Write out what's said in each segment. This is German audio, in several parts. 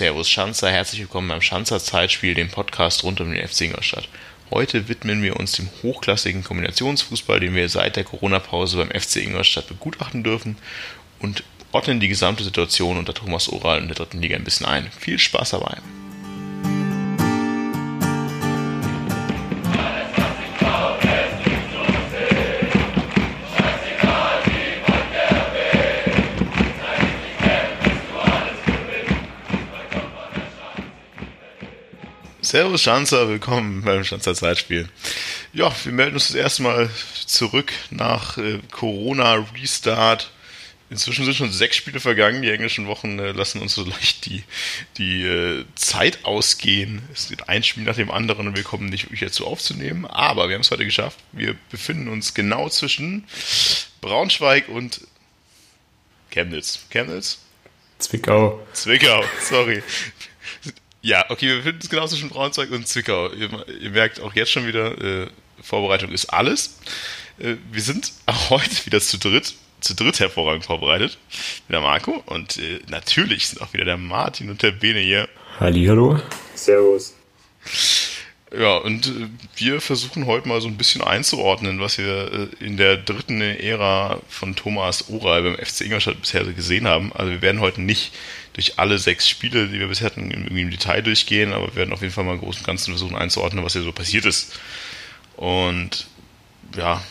Servus Schanzer, herzlich willkommen beim Schanzer Zeitspiel, dem Podcast rund um den FC Ingolstadt. Heute widmen wir uns dem hochklassigen Kombinationsfußball, den wir seit der Corona-Pause beim FC Ingolstadt begutachten dürfen und ordnen die gesamte Situation unter Thomas Oral in der dritten Liga ein bisschen ein. Viel Spaß dabei! Servus Schanzer, willkommen beim Schanzer Zeitspiel. Ja, wir melden uns das erste Mal zurück nach äh, Corona-Restart. Inzwischen sind schon sechs Spiele vergangen. Die englischen Wochen äh, lassen uns so leicht die, die äh, Zeit ausgehen. Es geht ein Spiel nach dem anderen und wir kommen nicht wirklich dazu aufzunehmen. Aber wir haben es heute geschafft. Wir befinden uns genau zwischen Braunschweig und Chemnitz. Chemnitz? Zwickau. Zwickau, sorry. Ja, okay, wir befinden uns genau zwischen Braunschweig und Zwickau. Ihr, ihr merkt auch jetzt schon wieder, äh, Vorbereitung ist alles. Äh, wir sind auch heute wieder zu dritt, zu dritt hervorragend vorbereitet. Der Marco und äh, natürlich sind auch wieder der Martin und der Bene hier. Hallihallo. Servus. Ja, und äh, wir versuchen heute mal so ein bisschen einzuordnen, was wir äh, in der dritten Ära von Thomas Oral beim FC Ingolstadt bisher gesehen haben. Also wir werden heute nicht durch alle sechs Spiele, die wir bisher hatten, irgendwie im Detail durchgehen, aber wir werden auf jeden Fall mal im Großen und Ganzen versuchen einzuordnen, was hier so passiert ist. Und ja,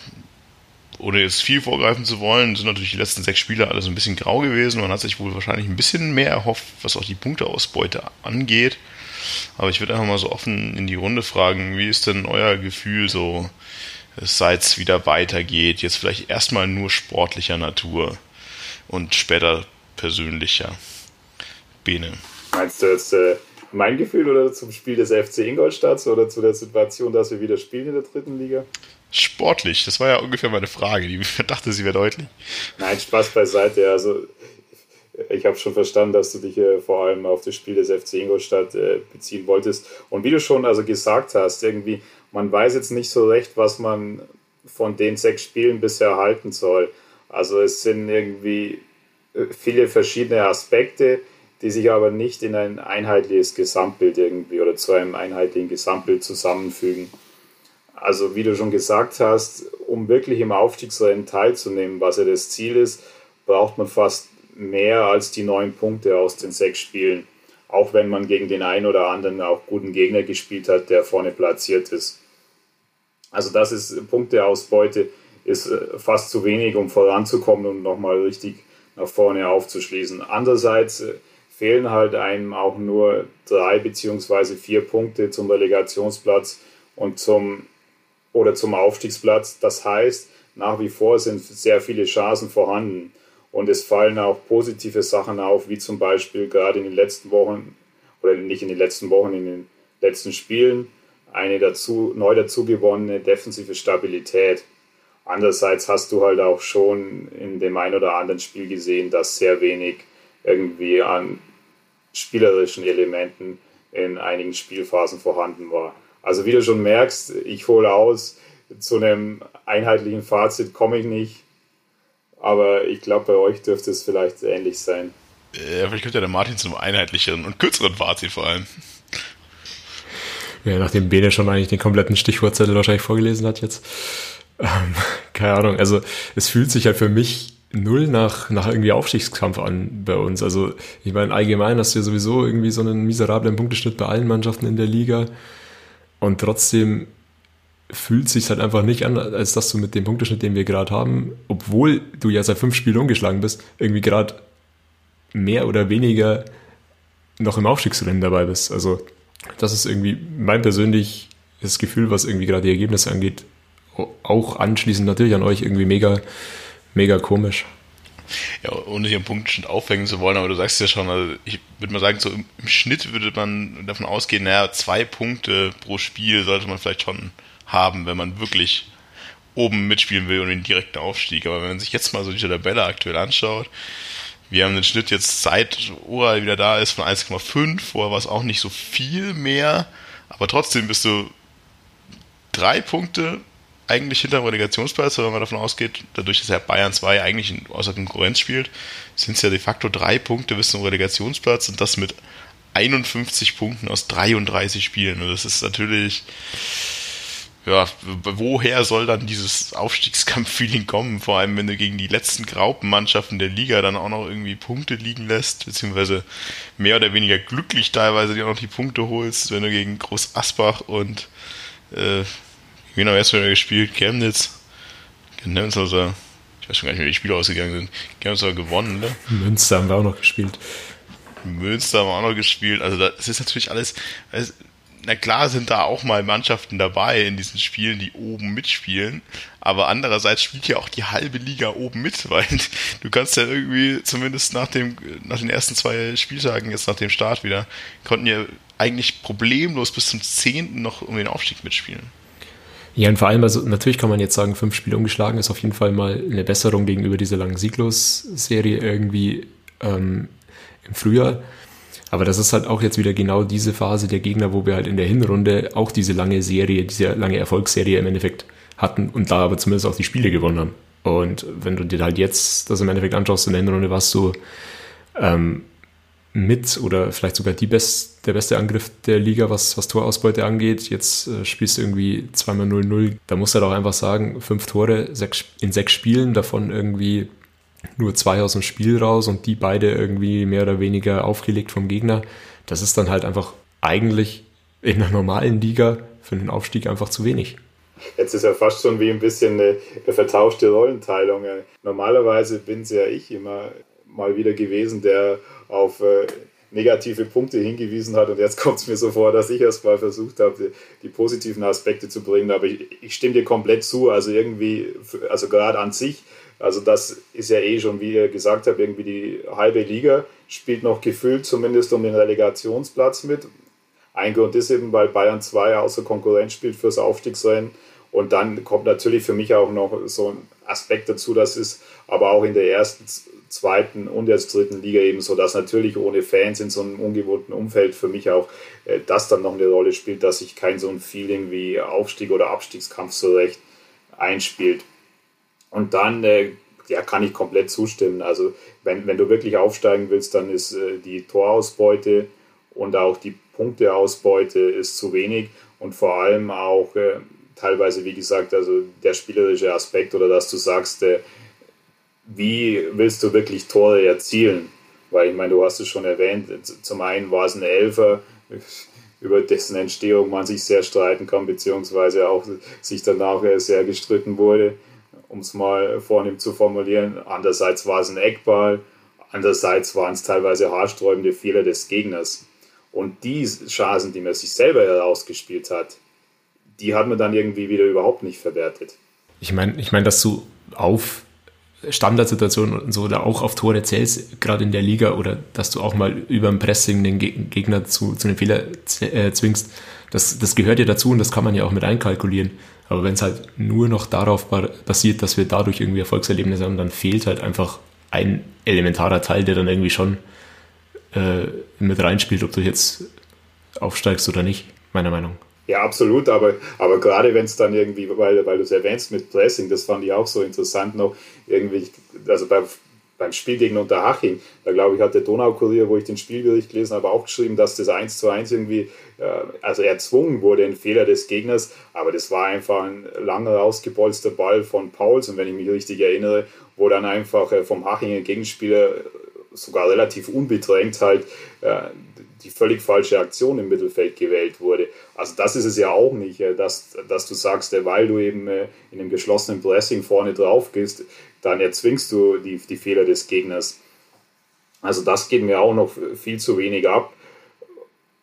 ohne jetzt viel vorgreifen zu wollen, sind natürlich die letzten sechs Spiele alle so ein bisschen grau gewesen. Man hat sich wohl wahrscheinlich ein bisschen mehr erhofft, was auch die Punkteausbeute angeht. Aber ich würde einfach mal so offen in die Runde fragen, wie ist denn euer Gefühl so, seit es wieder weitergeht? Jetzt vielleicht erstmal nur sportlicher Natur und später persönlicher. Bene. Meinst du jetzt äh, mein Gefühl oder zum Spiel des FC Ingolstadt oder zu der Situation, dass wir wieder spielen in der dritten Liga? Sportlich, das war ja ungefähr meine Frage. Ich dachte, sie wäre deutlich. Nein, Spaß beiseite. Also ich habe schon verstanden, dass du dich äh, vor allem auf das Spiel des FC Ingolstadt äh, beziehen wolltest. Und wie du schon also gesagt hast, irgendwie, man weiß jetzt nicht so recht, was man von den sechs Spielen bisher halten soll. Also es sind irgendwie äh, viele verschiedene Aspekte, die sich aber nicht in ein einheitliches Gesamtbild irgendwie oder zu einem einheitlichen Gesamtbild zusammenfügen. Also wie du schon gesagt hast, um wirklich im Aufstiegsrennen teilzunehmen, was ja das Ziel ist, braucht man fast mehr als die neun Punkte aus den sechs Spielen. Auch wenn man gegen den einen oder anderen auch guten Gegner gespielt hat, der vorne platziert ist. Also das ist Punkteausbeute, ist äh, fast zu wenig, um voranzukommen und nochmal richtig nach vorne aufzuschließen. Andererseits äh, fehlen halt einem auch nur drei beziehungsweise vier Punkte zum Relegationsplatz und zum oder zum Aufstiegsplatz. Das heißt, nach wie vor sind sehr viele Chancen vorhanden. Und es fallen auch positive Sachen auf, wie zum Beispiel gerade in den letzten Wochen, oder nicht in den letzten Wochen, in den letzten Spielen, eine dazu, neu dazu gewonnene defensive Stabilität. Andererseits hast du halt auch schon in dem ein oder anderen Spiel gesehen, dass sehr wenig irgendwie an spielerischen Elementen in einigen Spielphasen vorhanden war. Also wie du schon merkst, ich hole aus, zu einem einheitlichen Fazit komme ich nicht, aber ich glaube, bei euch dürfte es vielleicht ähnlich sein. Ja, vielleicht kommt ja der Martin zu einem einheitlicheren und kürzeren Fazit vor allem. Ja, nachdem Bene schon eigentlich den kompletten Stichwortzettel wahrscheinlich vorgelesen hat jetzt. Ähm, keine Ahnung, also es fühlt sich halt für mich null nach, nach irgendwie Aufstiegskampf an bei uns. Also ich meine, allgemein hast du ja sowieso irgendwie so einen miserablen Punkteschnitt bei allen Mannschaften in der Liga. Und trotzdem fühlt sich halt einfach nicht an, als dass du mit dem Punkteschnitt, den wir gerade haben, obwohl du ja seit fünf Spielen umgeschlagen bist, irgendwie gerade mehr oder weniger noch im Aufstiegsrennen dabei bist. Also das ist irgendwie mein persönliches Gefühl, was irgendwie gerade die Ergebnisse angeht, auch anschließend natürlich an euch irgendwie mega mega komisch. Ja, ohne hier einen Punktschnitt aufhängen zu wollen, aber du sagst ja schon, also ich würde mal sagen, so im, Schnitt würde man davon ausgehen, naja, zwei Punkte pro Spiel sollte man vielleicht schon haben, wenn man wirklich oben mitspielen will und den direkten Aufstieg. Aber wenn man sich jetzt mal so die Tabelle aktuell anschaut, wir haben den Schnitt jetzt seit Oral wieder da ist von 1,5, vorher war es auch nicht so viel mehr, aber trotzdem bist du drei Punkte eigentlich hinter dem Relegationsplatz, wenn man davon ausgeht, dadurch, dass ja Bayern 2 eigentlich außer Konkurrenz spielt, sind es ja de facto drei Punkte bis zum Relegationsplatz und das mit 51 Punkten aus 33 Spielen. Und das ist natürlich, ja, woher soll dann dieses Aufstiegskampf-Feeling kommen? Vor allem, wenn du gegen die letzten Graupenmannschaften der Liga dann auch noch irgendwie Punkte liegen lässt, beziehungsweise mehr oder weniger glücklich teilweise dir auch noch die Punkte holst, wenn du gegen Groß Asbach und äh, Wen haben wir erst wieder gespielt? Chemnitz. Chemnitz also, ich weiß schon gar nicht, wie die Spiele ausgegangen sind. Chemnitz hat gewonnen, ne? Münster haben wir auch noch gespielt. Münster haben wir auch noch gespielt. Also das ist natürlich alles. Also, na klar sind da auch mal Mannschaften dabei in diesen Spielen, die oben mitspielen, aber andererseits spielt ja auch die halbe Liga oben mit, weil du kannst ja irgendwie zumindest nach dem nach den ersten zwei Spieltagen jetzt nach dem Start wieder konnten ja eigentlich problemlos bis zum zehnten noch um den Aufstieg mitspielen. Ja, und vor allem, also natürlich kann man jetzt sagen, fünf Spiele umgeschlagen ist auf jeden Fall mal eine Besserung gegenüber dieser langen Sieglos-Serie irgendwie ähm, im Frühjahr. Aber das ist halt auch jetzt wieder genau diese Phase der Gegner, wo wir halt in der Hinrunde auch diese lange Serie, diese lange Erfolgsserie im Endeffekt hatten und da aber zumindest auch die Spiele gewonnen haben. Und wenn du dir halt jetzt das im Endeffekt anschaust, in der Hinrunde warst du ähm, mit oder vielleicht sogar best, der beste Angriff der Liga, was, was Torausbeute angeht. Jetzt äh, spielst du irgendwie zweimal 0-0. Da musst du halt auch einfach sagen, fünf Tore sechs, in sechs Spielen, davon irgendwie nur zwei aus dem Spiel raus und die beide irgendwie mehr oder weniger aufgelegt vom Gegner. Das ist dann halt einfach eigentlich in einer normalen Liga für den Aufstieg einfach zu wenig. Jetzt ist ja fast schon wie ein bisschen eine, eine vertauschte Rollenteilung. Normalerweise bin es ja ich immer mal wieder gewesen, der auf äh, negative Punkte hingewiesen hat. Und jetzt kommt es mir so vor, dass ich erst mal versucht habe, die, die positiven Aspekte zu bringen. Aber ich, ich, stimme dir komplett zu. Also irgendwie, also gerade an sich, also das ist ja eh schon, wie ihr gesagt habt, irgendwie die halbe Liga spielt noch gefühlt zumindest um den Relegationsplatz mit. Ein Grund ist eben, weil Bayern 2 außer Konkurrenz spielt fürs Aufstiegsrennen. Und dann kommt natürlich für mich auch noch so ein Aspekt dazu, das ist aber auch in der ersten zweiten und jetzt dritten Liga eben so, dass natürlich ohne Fans in so einem ungewohnten Umfeld für mich auch äh, das dann noch eine Rolle spielt, dass sich kein so ein Feeling wie Aufstieg oder Abstiegskampf so recht einspielt. Und dann äh, ja, kann ich komplett zustimmen. Also wenn, wenn du wirklich aufsteigen willst, dann ist äh, die Torausbeute und auch die Punkteausbeute ist zu wenig und vor allem auch äh, teilweise, wie gesagt, also der spielerische Aspekt oder dass du sagst, äh, wie willst du wirklich Tore erzielen? Weil ich meine, du hast es schon erwähnt, zum einen war es ein Elfer, über dessen Entstehung man sich sehr streiten kann, beziehungsweise auch sich danach sehr gestritten wurde, um es mal vornehm zu formulieren. Andererseits war es ein Eckball, andererseits waren es teilweise haarsträubende Fehler des Gegners. Und die Chancen, die man sich selber herausgespielt hat, die hat man dann irgendwie wieder überhaupt nicht verwertet. Ich meine, ich mein, dass du auf Standardsituationen und so oder auch auf Tore zählst, gerade in der Liga oder dass du auch mal über ein Pressing den Gegner zu, zu einem Fehler äh, zwingst, das, das gehört ja dazu und das kann man ja auch mit einkalkulieren. Aber wenn es halt nur noch darauf basiert, dass wir dadurch irgendwie Erfolgserlebnisse haben, dann fehlt halt einfach ein elementarer Teil, der dann irgendwie schon äh, mit reinspielt, ob du jetzt aufsteigst oder nicht, meiner Meinung nach. Ja, absolut, aber, aber gerade wenn es dann irgendwie, weil, weil du es erwähnst mit Pressing, das fand ich auch so interessant noch, irgendwie, also beim, beim Spiel gegen Unterhaching, da glaube ich, hat der Donaukurier, wo ich den Spielbericht gelesen habe, auch geschrieben, dass das 1 zu 1 irgendwie, äh, also erzwungen wurde, ein Fehler des Gegners, aber das war einfach ein langer rausgebolzter Ball von Pauls. Und wenn ich mich richtig erinnere, wo dann einfach äh, vom Hachinger Gegenspieler sogar relativ unbedrängt halt äh, die völlig falsche Aktion im Mittelfeld gewählt wurde. Also das ist es ja auch nicht, äh, dass, dass du sagst, äh, weil du eben äh, in einem geschlossenen Pressing vorne drauf gehst, dann erzwingst du die, die Fehler des Gegners. Also das geht mir auch noch viel zu wenig ab.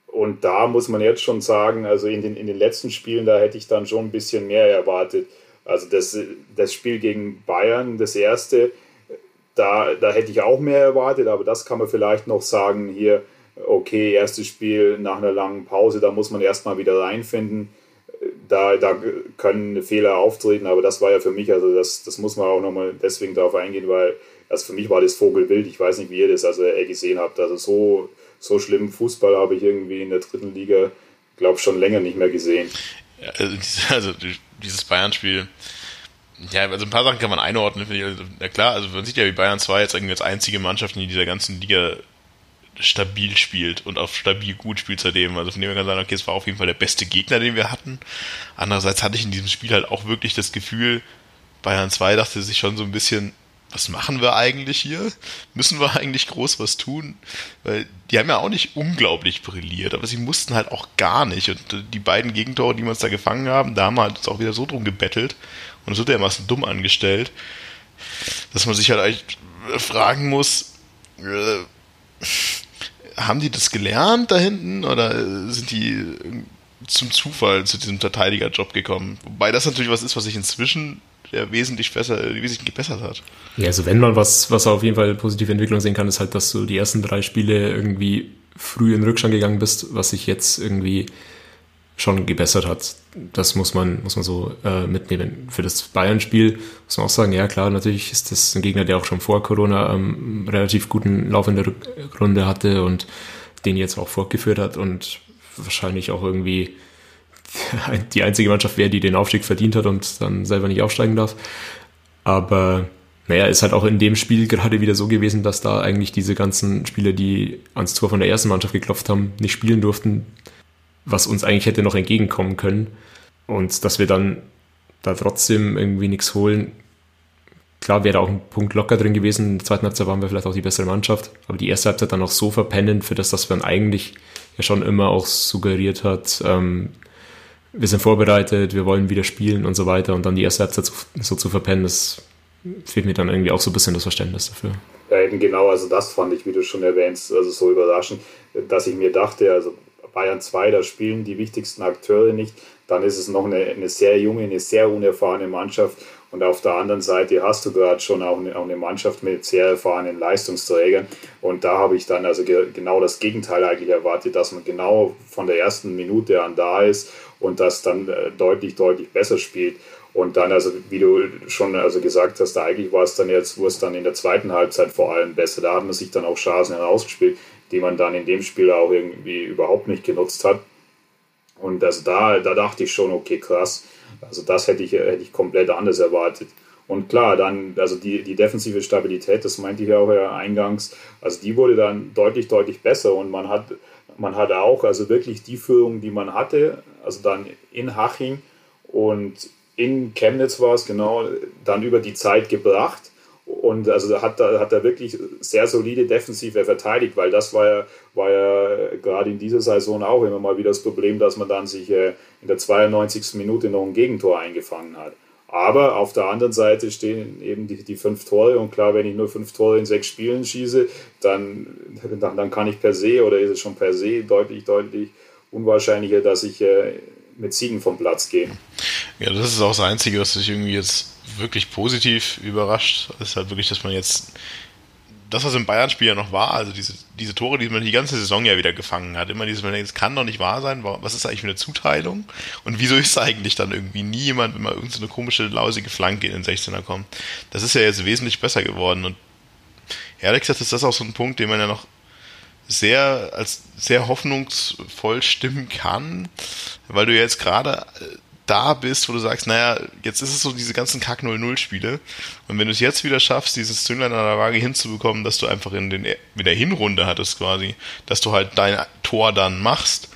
Und da muss man jetzt schon sagen, also in den, in den letzten Spielen, da hätte ich dann schon ein bisschen mehr erwartet. Also das, das Spiel gegen Bayern, das erste, da, da hätte ich auch mehr erwartet, aber das kann man vielleicht noch sagen hier, okay, erstes Spiel nach einer langen Pause, da muss man erstmal wieder reinfinden. da, da können Fehler auftreten, aber das war ja für mich, also das, das muss man auch nochmal deswegen darauf eingehen, weil also für mich war das Vogelwild. Ich weiß nicht, wie ihr das also gesehen habt. Also so, so schlimm Fußball habe ich irgendwie in der dritten Liga, glaube schon länger nicht mehr gesehen. Ja, also, dieses Bayern-Spiel, ja, also ein paar Sachen kann man einordnen. Also, na klar, also man sieht ja, wie Bayern 2 jetzt irgendwie als einzige Mannschaft in dieser ganzen Liga stabil spielt und auch stabil gut spielt seitdem. Also von dem wir kann sagen, okay, es war auf jeden Fall der beste Gegner, den wir hatten. Andererseits hatte ich in diesem Spiel halt auch wirklich das Gefühl, Bayern 2 dachte sich schon so ein bisschen, was machen wir eigentlich hier? Müssen wir eigentlich groß was tun? Weil die haben ja auch nicht unglaublich brilliert, aber sie mussten halt auch gar nicht. Und die beiden Gegentore, die wir uns da gefangen haben, da haben wir halt uns auch wieder so drum gebettelt und wird dermaßen dumm angestellt, dass man sich halt eigentlich fragen muss, äh, haben die das gelernt da hinten oder sind die zum Zufall zu diesem Verteidigerjob gekommen? Wobei das natürlich was ist, was sich inzwischen ja wesentlich besser, wesentlich gebessert hat. Ja, also wenn man was, was auf jeden Fall positive Entwicklung sehen kann, ist halt, dass du die ersten drei Spiele irgendwie früh in Rückstand gegangen bist, was sich jetzt irgendwie schon gebessert hat. Das muss man, muss man so äh, mitnehmen. Für das Bayern-Spiel muss man auch sagen, ja klar, natürlich ist das ein Gegner, der auch schon vor Corona ähm, relativ guten Lauf in der Rückrunde hatte und den jetzt auch fortgeführt hat und wahrscheinlich auch irgendwie die einzige Mannschaft wäre, die den Aufstieg verdient hat und dann selber nicht aufsteigen darf. Aber naja, ist halt auch in dem Spiel gerade wieder so gewesen, dass da eigentlich diese ganzen Spieler, die ans Tor von der ersten Mannschaft geklopft haben, nicht spielen durften, was uns eigentlich hätte noch entgegenkommen können. Und dass wir dann da trotzdem irgendwie nichts holen. Klar wäre auch ein Punkt locker drin gewesen. In der zweiten Halbzeit waren wir vielleicht auch die bessere Mannschaft. Aber die erste Halbzeit dann auch so verpennen, für das, was man eigentlich ja schon immer auch suggeriert hat. Ähm, wir sind vorbereitet, wir wollen wieder spielen und so weiter. Und dann die erste Halbzeit so, so zu verpennen, das fehlt mir dann irgendwie auch so ein bisschen das Verständnis dafür. Ja, eben genau, also das fand ich, wie du schon erwähnst, also so überraschend, dass ich mir dachte, also Bayern 2, da spielen die wichtigsten Akteure nicht. Dann ist es noch eine, eine sehr junge, eine sehr unerfahrene Mannschaft. Und auf der anderen Seite hast du gerade schon auch eine, auch eine, Mannschaft mit sehr erfahrenen Leistungsträgern. Und da habe ich dann also ge genau das Gegenteil eigentlich erwartet, dass man genau von der ersten Minute an da ist und das dann äh, deutlich, deutlich besser spielt. Und dann, also wie du schon also gesagt hast, eigentlich war es dann jetzt, wo es dann in der zweiten Halbzeit vor allem besser. Da hat man sich dann auch Chancen herausgespielt die man dann in dem Spiel auch irgendwie überhaupt nicht genutzt hat. Und also da, da dachte ich schon, okay, krass. Also das hätte ich, hätte ich komplett anders erwartet. Und klar, dann, also die, die defensive Stabilität, das meinte ich ja auch ja eingangs, also die wurde dann deutlich, deutlich besser und man hat, man hat auch also wirklich die Führung, die man hatte, also dann in Haching und in Chemnitz war es genau, dann über die Zeit gebracht und also hat da hat er wirklich sehr solide Defensive verteidigt, weil das war ja, war ja gerade in dieser Saison auch immer mal wieder das Problem, dass man dann sich äh, in der 92. Minute noch ein Gegentor eingefangen hat. Aber auf der anderen Seite stehen eben die, die fünf Tore und klar, wenn ich nur fünf Tore in sechs Spielen schieße, dann, dann, dann kann ich per se oder ist es schon per se deutlich, deutlich unwahrscheinlicher, dass ich äh, mit Siegen vom Platz gehe. Ja, das ist auch das Einzige, was ich irgendwie jetzt wirklich positiv überrascht. Ist halt wirklich, dass man jetzt das, was im Bayern-Spiel ja noch war, also diese, diese Tore, die man die ganze Saison ja wieder gefangen hat, immer dieses, man denkt, das kann doch nicht wahr sein, was ist eigentlich für eine Zuteilung? Und wieso ist eigentlich dann irgendwie nie jemand, wenn mal irgendeine so komische, lausige Flanke in den 16er kommt? Das ist ja jetzt wesentlich besser geworden und ehrlich gesagt ist das auch so ein Punkt, den man ja noch sehr, als sehr hoffnungsvoll stimmen kann, weil du jetzt gerade da bist, wo du sagst, naja, jetzt ist es so diese ganzen Kack 0-0-Spiele. Und wenn du es jetzt wieder schaffst, dieses Zünglein an der Waage hinzubekommen, dass du einfach in, den, in der Hinrunde hattest quasi, dass du halt dein Tor dann machst,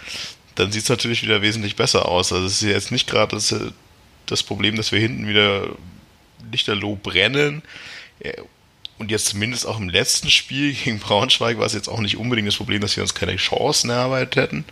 dann sieht es natürlich wieder wesentlich besser aus. Also es ist jetzt nicht gerade das, das Problem, dass wir hinten wieder lichterloh brennen. Und jetzt zumindest auch im letzten Spiel gegen Braunschweig war es jetzt auch nicht unbedingt das Problem, dass wir uns keine Chancen erarbeitet hätten.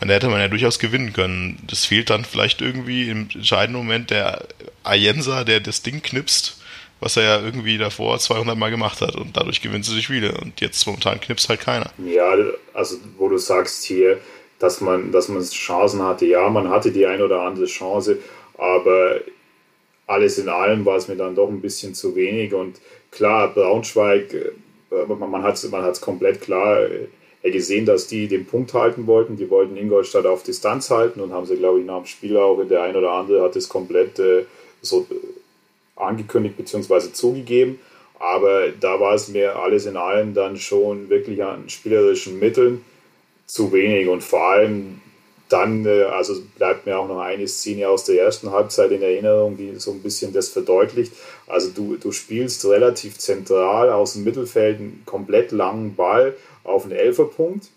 Und da hätte man ja durchaus gewinnen können. Das fehlt dann vielleicht irgendwie im entscheidenden Moment der Ayensa, der das Ding knipst, was er ja irgendwie davor 200 Mal gemacht hat und dadurch gewinnt sie sich wieder. Und jetzt momentan knipst halt keiner. Ja, also wo du sagst hier, dass man, dass man Chancen hatte, ja, man hatte die ein oder andere Chance, aber alles in allem war es mir dann doch ein bisschen zu wenig. Und klar, Braunschweig, äh, man hat es man komplett klar gesehen, dass die den Punkt halten wollten. Die wollten Ingolstadt auf Distanz halten und haben sie, glaube ich, nach dem Spiel auch, der ein oder andere hat es komplett äh, so angekündigt bzw. zugegeben. Aber da war es mir alles in allem dann schon wirklich an spielerischen Mitteln zu wenig. Und vor allem dann, äh, also bleibt mir auch noch eine Szene aus der ersten Halbzeit in Erinnerung, die so ein bisschen das verdeutlicht. Also du, du spielst relativ zentral aus dem Mittelfeld einen komplett langen Ball auf einen Elferpunkt.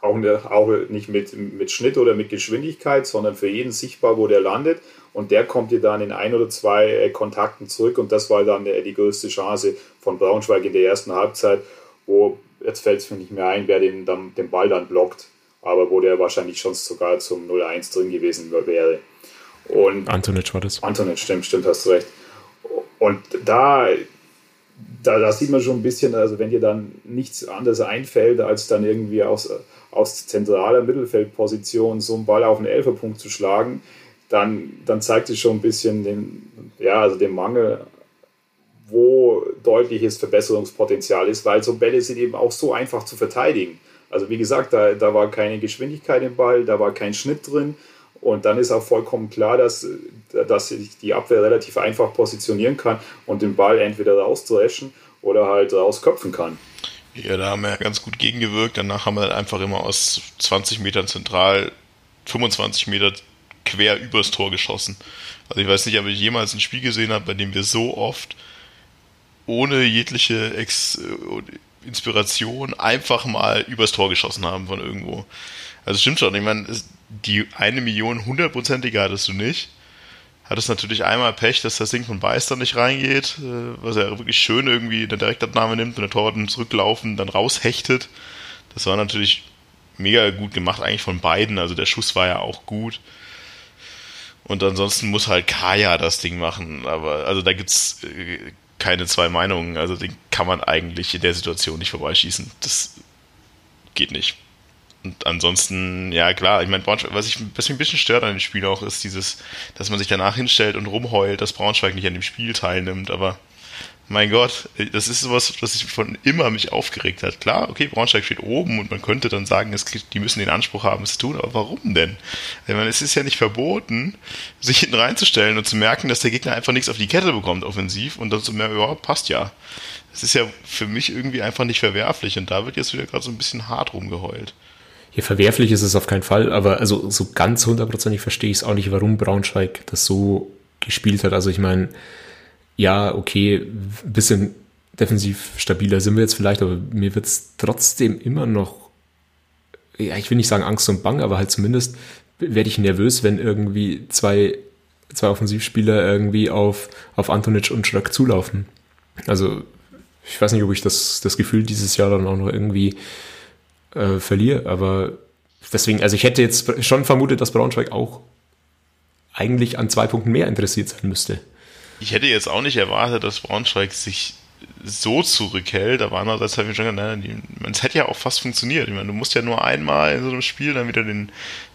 Auch, auch nicht mit, mit Schnitt oder mit Geschwindigkeit, sondern für jeden sichtbar, wo der landet. Und der kommt dir dann in ein oder zwei äh, Kontakten zurück. Und das war dann die, die größte Chance von Braunschweig in der ersten Halbzeit, wo, jetzt fällt es mir nicht mehr ein, wer den, dann, den Ball dann blockt aber wo der wahrscheinlich schon sogar zum 0-1 drin gewesen wäre. Und Antonic war das. Antonic, stimmt, stimmt, hast du recht. Und da, da, da, sieht man schon ein bisschen, also wenn dir dann nichts anderes einfällt, als dann irgendwie aus, aus zentraler Mittelfeldposition so einen Ball auf den Elferpunkt zu schlagen, dann, dann zeigt es schon ein bisschen den, ja, also den Mangel, wo deutliches Verbesserungspotenzial ist, weil so Bälle sind eben auch so einfach zu verteidigen. Also wie gesagt, da, da war keine Geschwindigkeit im Ball, da war kein Schnitt drin. Und dann ist auch vollkommen klar, dass, dass sich die Abwehr relativ einfach positionieren kann und den Ball entweder rausdreschen oder halt rausköpfen kann. Ja, da haben wir ja ganz gut gegengewirkt. Danach haben wir dann einfach immer aus 20 Metern zentral 25 Meter quer übers Tor geschossen. Also ich weiß nicht, ob ich jemals ein Spiel gesehen habe, bei dem wir so oft ohne jegliche Ex Inspiration einfach mal übers Tor geschossen haben von irgendwo. Also stimmt schon. Ich meine, die eine Million hundertprozentige hattest du nicht. Hattest natürlich einmal Pech, dass das Ding von Beister nicht reingeht, äh, was er wirklich schön irgendwie in der Direktabnahme nimmt und der Torwart dann zurücklaufen, dann raushechtet. Das war natürlich mega gut gemacht, eigentlich von beiden. Also der Schuss war ja auch gut. Und ansonsten muss halt Kaya das Ding machen. Aber also da gibt's äh, keine zwei Meinungen. Also den kann man eigentlich in der Situation nicht vorbeischießen. Das geht nicht. Und ansonsten, ja klar, ich meine, was, ich, was mich ein bisschen stört an dem Spiel auch, ist dieses, dass man sich danach hinstellt und rumheult, dass Braunschweig nicht an dem Spiel teilnimmt, aber mein Gott, das ist sowas, was sich von immer mich aufgeregt hat. Klar, okay, Braunschweig steht oben und man könnte dann sagen, es, die müssen den Anspruch haben, es zu tun, aber warum denn? Ich meine, es ist ja nicht verboten, sich hinten reinzustellen und zu merken, dass der Gegner einfach nichts auf die Kette bekommt, offensiv, und dann zu merken, überhaupt passt ja. Das ist ja für mich irgendwie einfach nicht verwerflich und da wird jetzt wieder gerade so ein bisschen hart rumgeheult. Ja, verwerflich ist es auf keinen Fall, aber also so ganz hundertprozentig verstehe ich es auch nicht, warum Braunschweig das so gespielt hat. Also ich meine, ja, okay, ein bisschen defensiv stabiler sind wir jetzt vielleicht, aber mir wird es trotzdem immer noch, ja, ich will nicht sagen Angst und Bang, aber halt zumindest werde ich nervös, wenn irgendwie zwei, zwei Offensivspieler irgendwie auf, auf Antonic und Schrack zulaufen. Also, ich weiß nicht, ob ich das, das Gefühl dieses Jahr dann auch noch irgendwie äh, verliere, aber deswegen, also ich hätte jetzt schon vermutet, dass Braunschweig auch eigentlich an zwei Punkten mehr interessiert sein müsste ich hätte jetzt auch nicht erwartet, dass Braunschweig sich so zurückhält, aber andererseits habe ich schon gedacht, es hätte ja auch fast funktioniert. Ich meine, du musst ja nur einmal in so einem Spiel dann wieder den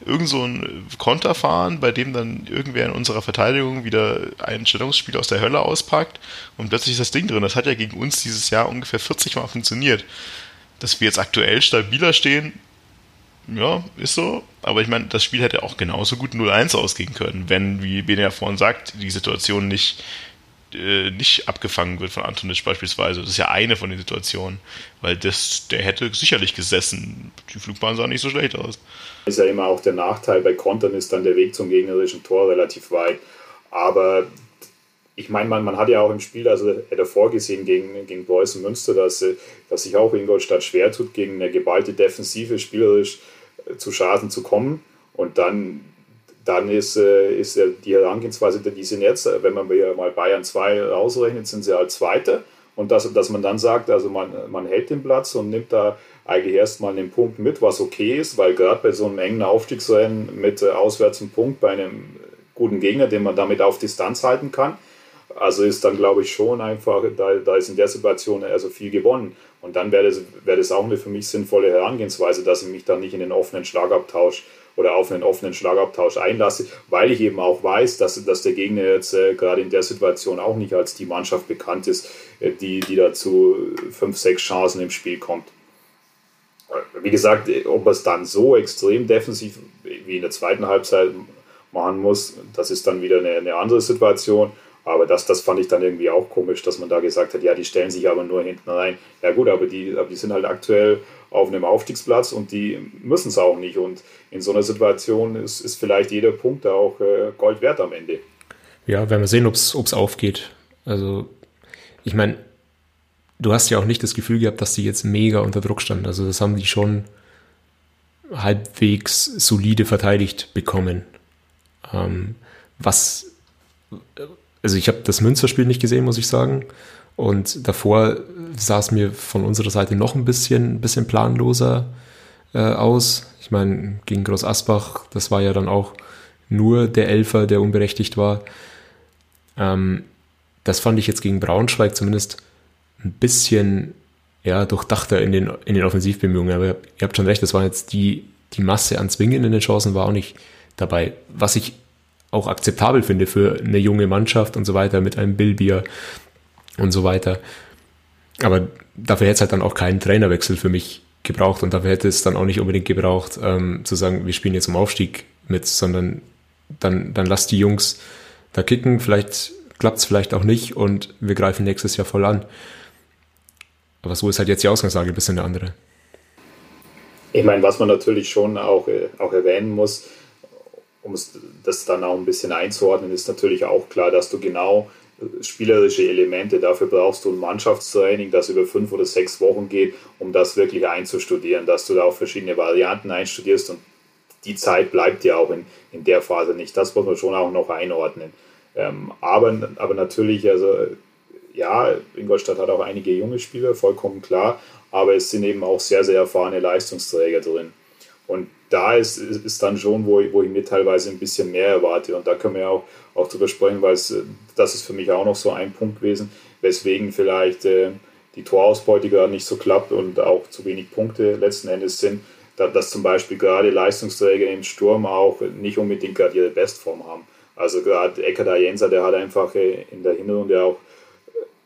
irgend so einen Konter fahren, bei dem dann irgendwer in unserer Verteidigung wieder ein Stellungsspiel aus der Hölle auspackt und plötzlich ist das Ding drin. Das hat ja gegen uns dieses Jahr ungefähr 40 Mal funktioniert. Dass wir jetzt aktuell stabiler stehen, ja, ist so. Aber ich meine, das Spiel hätte auch genauso gut 0-1 ausgehen können, wenn, wie Ben ja vorhin sagt, die Situation nicht, äh, nicht abgefangen wird von Antonic beispielsweise. Das ist ja eine von den Situationen, weil das, der hätte sicherlich gesessen. Die Flugbahn sah nicht so schlecht aus. Ist ja immer auch der Nachteil, bei Kontern ist dann der Weg zum gegnerischen Tor relativ weit. Aber ich meine, man, man hat ja auch im Spiel, also hätte vorgesehen gegen, gegen Preußen Münster, dass, äh, dass sich auch Ingolstadt schwer tut, gegen eine geballte Defensive spielerisch äh, zu Schaden zu kommen. Und dann, dann ist, äh, ist die Herangehensweise, die sind jetzt, wenn man mal Bayern 2 rausrechnet, sind sie als Zweite. Und dass, dass man dann sagt, also man, man hält den Platz und nimmt da eigentlich erstmal den Punkt mit, was okay ist, weil gerade bei so einem engen Aufstiegsrennen mit auswärts einem Punkt bei einem guten Gegner, den man damit auf Distanz halten kann, also ist dann, glaube ich, schon einfach, da, da ist in der Situation also viel gewonnen. Und dann wäre das, wär das auch eine für mich sinnvolle Herangehensweise, dass ich mich dann nicht in den offenen Schlagabtausch oder auf einen offenen Schlagabtausch einlasse, weil ich eben auch weiß, dass, dass der Gegner jetzt äh, gerade in der Situation auch nicht als die Mannschaft bekannt ist, äh, die, die dazu fünf, sechs Chancen im Spiel kommt. wie gesagt, ob es dann so extrem defensiv wie in der zweiten Halbzeit machen muss, das ist dann wieder eine, eine andere Situation. Aber das, das fand ich dann irgendwie auch komisch, dass man da gesagt hat, ja, die stellen sich aber nur hinten rein. Ja gut, aber die, aber die sind halt aktuell auf einem Aufstiegsplatz und die müssen es auch nicht. Und in so einer Situation ist, ist vielleicht jeder Punkt da auch äh, Gold wert am Ende. Ja, werden wir sehen, ob es aufgeht. Also, ich meine, du hast ja auch nicht das Gefühl gehabt, dass die jetzt mega unter Druck standen. Also, das haben die schon halbwegs solide verteidigt bekommen. Ähm, was also ich habe das Münsterspiel nicht gesehen, muss ich sagen. Und davor sah es mir von unserer Seite noch ein bisschen, bisschen planloser äh, aus. Ich meine, gegen Groß Asbach, das war ja dann auch nur der Elfer, der unberechtigt war. Ähm, das fand ich jetzt gegen Braunschweig zumindest ein bisschen ja, durchdachter in den, in den Offensivbemühungen. Aber ihr habt schon recht, das war jetzt die, die Masse an zwingenden Chancen war auch nicht dabei. Was ich auch akzeptabel finde für eine junge Mannschaft und so weiter mit einem Billbier und so weiter. Aber dafür hätte es halt dann auch keinen Trainerwechsel für mich gebraucht und dafür hätte es dann auch nicht unbedingt gebraucht, ähm, zu sagen, wir spielen jetzt um Aufstieg mit, sondern dann, dann lasst die Jungs da kicken, vielleicht klappt es vielleicht auch nicht und wir greifen nächstes Jahr voll an. Aber so ist halt jetzt die Ausgangslage ein bisschen eine andere. Ich meine, was man natürlich schon auch, äh, auch erwähnen muss, um das dann auch ein bisschen einzuordnen, ist natürlich auch klar, dass du genau äh, spielerische Elemente, dafür brauchst du ein Mannschaftstraining, das über fünf oder sechs Wochen geht, um das wirklich einzustudieren, dass du da auch verschiedene Varianten einstudierst und die Zeit bleibt ja auch in, in der Phase nicht. Das muss man schon auch noch einordnen. Ähm, aber, aber natürlich, also ja, Ingolstadt hat auch einige junge Spieler, vollkommen klar, aber es sind eben auch sehr, sehr erfahrene Leistungsträger drin. Und da ist, ist dann schon, wo, wo ich mir teilweise ein bisschen mehr erwarte. Und da können wir ja auch, auch drüber sprechen, weil es, das ist für mich auch noch so ein Punkt gewesen, weswegen vielleicht äh, die Torausbeute gerade nicht so klappt und auch zu wenig Punkte letzten Endes sind, da, dass zum Beispiel gerade Leistungsträger im Sturm auch nicht unbedingt gerade ihre Bestform haben. Also gerade Eckhard Jenser, der hat einfach äh, in der Hinrunde auch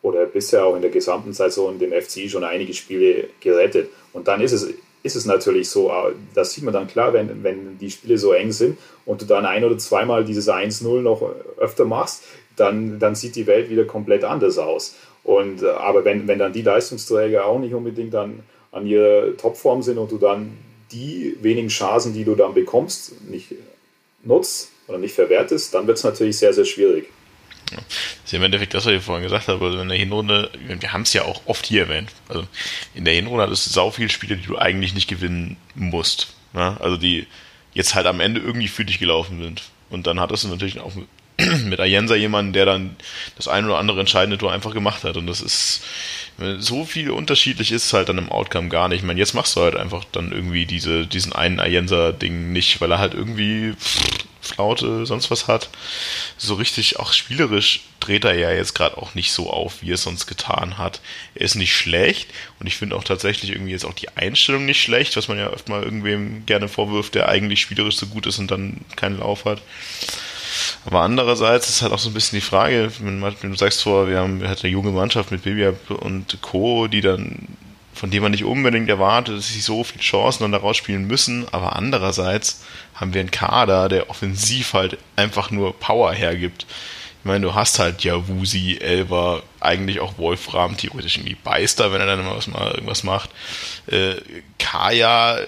oder bisher auch in der gesamten Saison dem FC schon einige Spiele gerettet. Und dann ist es ist es natürlich so, das sieht man dann klar, wenn, wenn die Spiele so eng sind und du dann ein oder zweimal dieses 1-0 noch öfter machst, dann, dann sieht die Welt wieder komplett anders aus. Und, äh, aber wenn, wenn dann die Leistungsträger auch nicht unbedingt an, an ihrer Topform sind und du dann die wenigen Chancen, die du dann bekommst, nicht nutzt oder nicht verwertest, dann wird es natürlich sehr, sehr schwierig. Das ist ja im Endeffekt das, was ich vorhin gesagt habe. Also in der Hinrunde, wir haben es ja auch oft hier erwähnt. Also in der Hinrunde hat es sau viele Spiele, die du eigentlich nicht gewinnen musst. Ne? Also die jetzt halt am Ende irgendwie für dich gelaufen sind. Und dann hattest du natürlich auch mit Ayensa jemanden, der dann das ein oder andere entscheidende Tor einfach gemacht hat. Und das ist so viel unterschiedlich ist halt dann im Outcome gar nicht. Ich meine, jetzt machst du halt einfach dann irgendwie diese, diesen einen Ayensa-Ding nicht, weil er halt irgendwie Flaute, sonst was hat. So richtig, auch spielerisch dreht er ja jetzt gerade auch nicht so auf, wie er es sonst getan hat. Er ist nicht schlecht und ich finde auch tatsächlich irgendwie jetzt auch die Einstellung nicht schlecht, was man ja öfter mal irgendwem gerne vorwirft, der eigentlich spielerisch so gut ist und dann keinen Lauf hat. Aber andererseits ist halt auch so ein bisschen die Frage, wenn, du sagst vor, wir haben halt eine junge Mannschaft mit Bibi und Co., die dann, von dem man nicht unbedingt erwartet, dass sie so viele Chancen dann daraus spielen müssen, aber andererseits haben wir einen Kader, der offensiv halt einfach nur Power hergibt. Ich meine, du hast halt ja Wusi, Elber, eigentlich auch Wolfram, theoretisch irgendwie Beister, wenn er dann mal, was mal irgendwas macht. Äh, Kaya,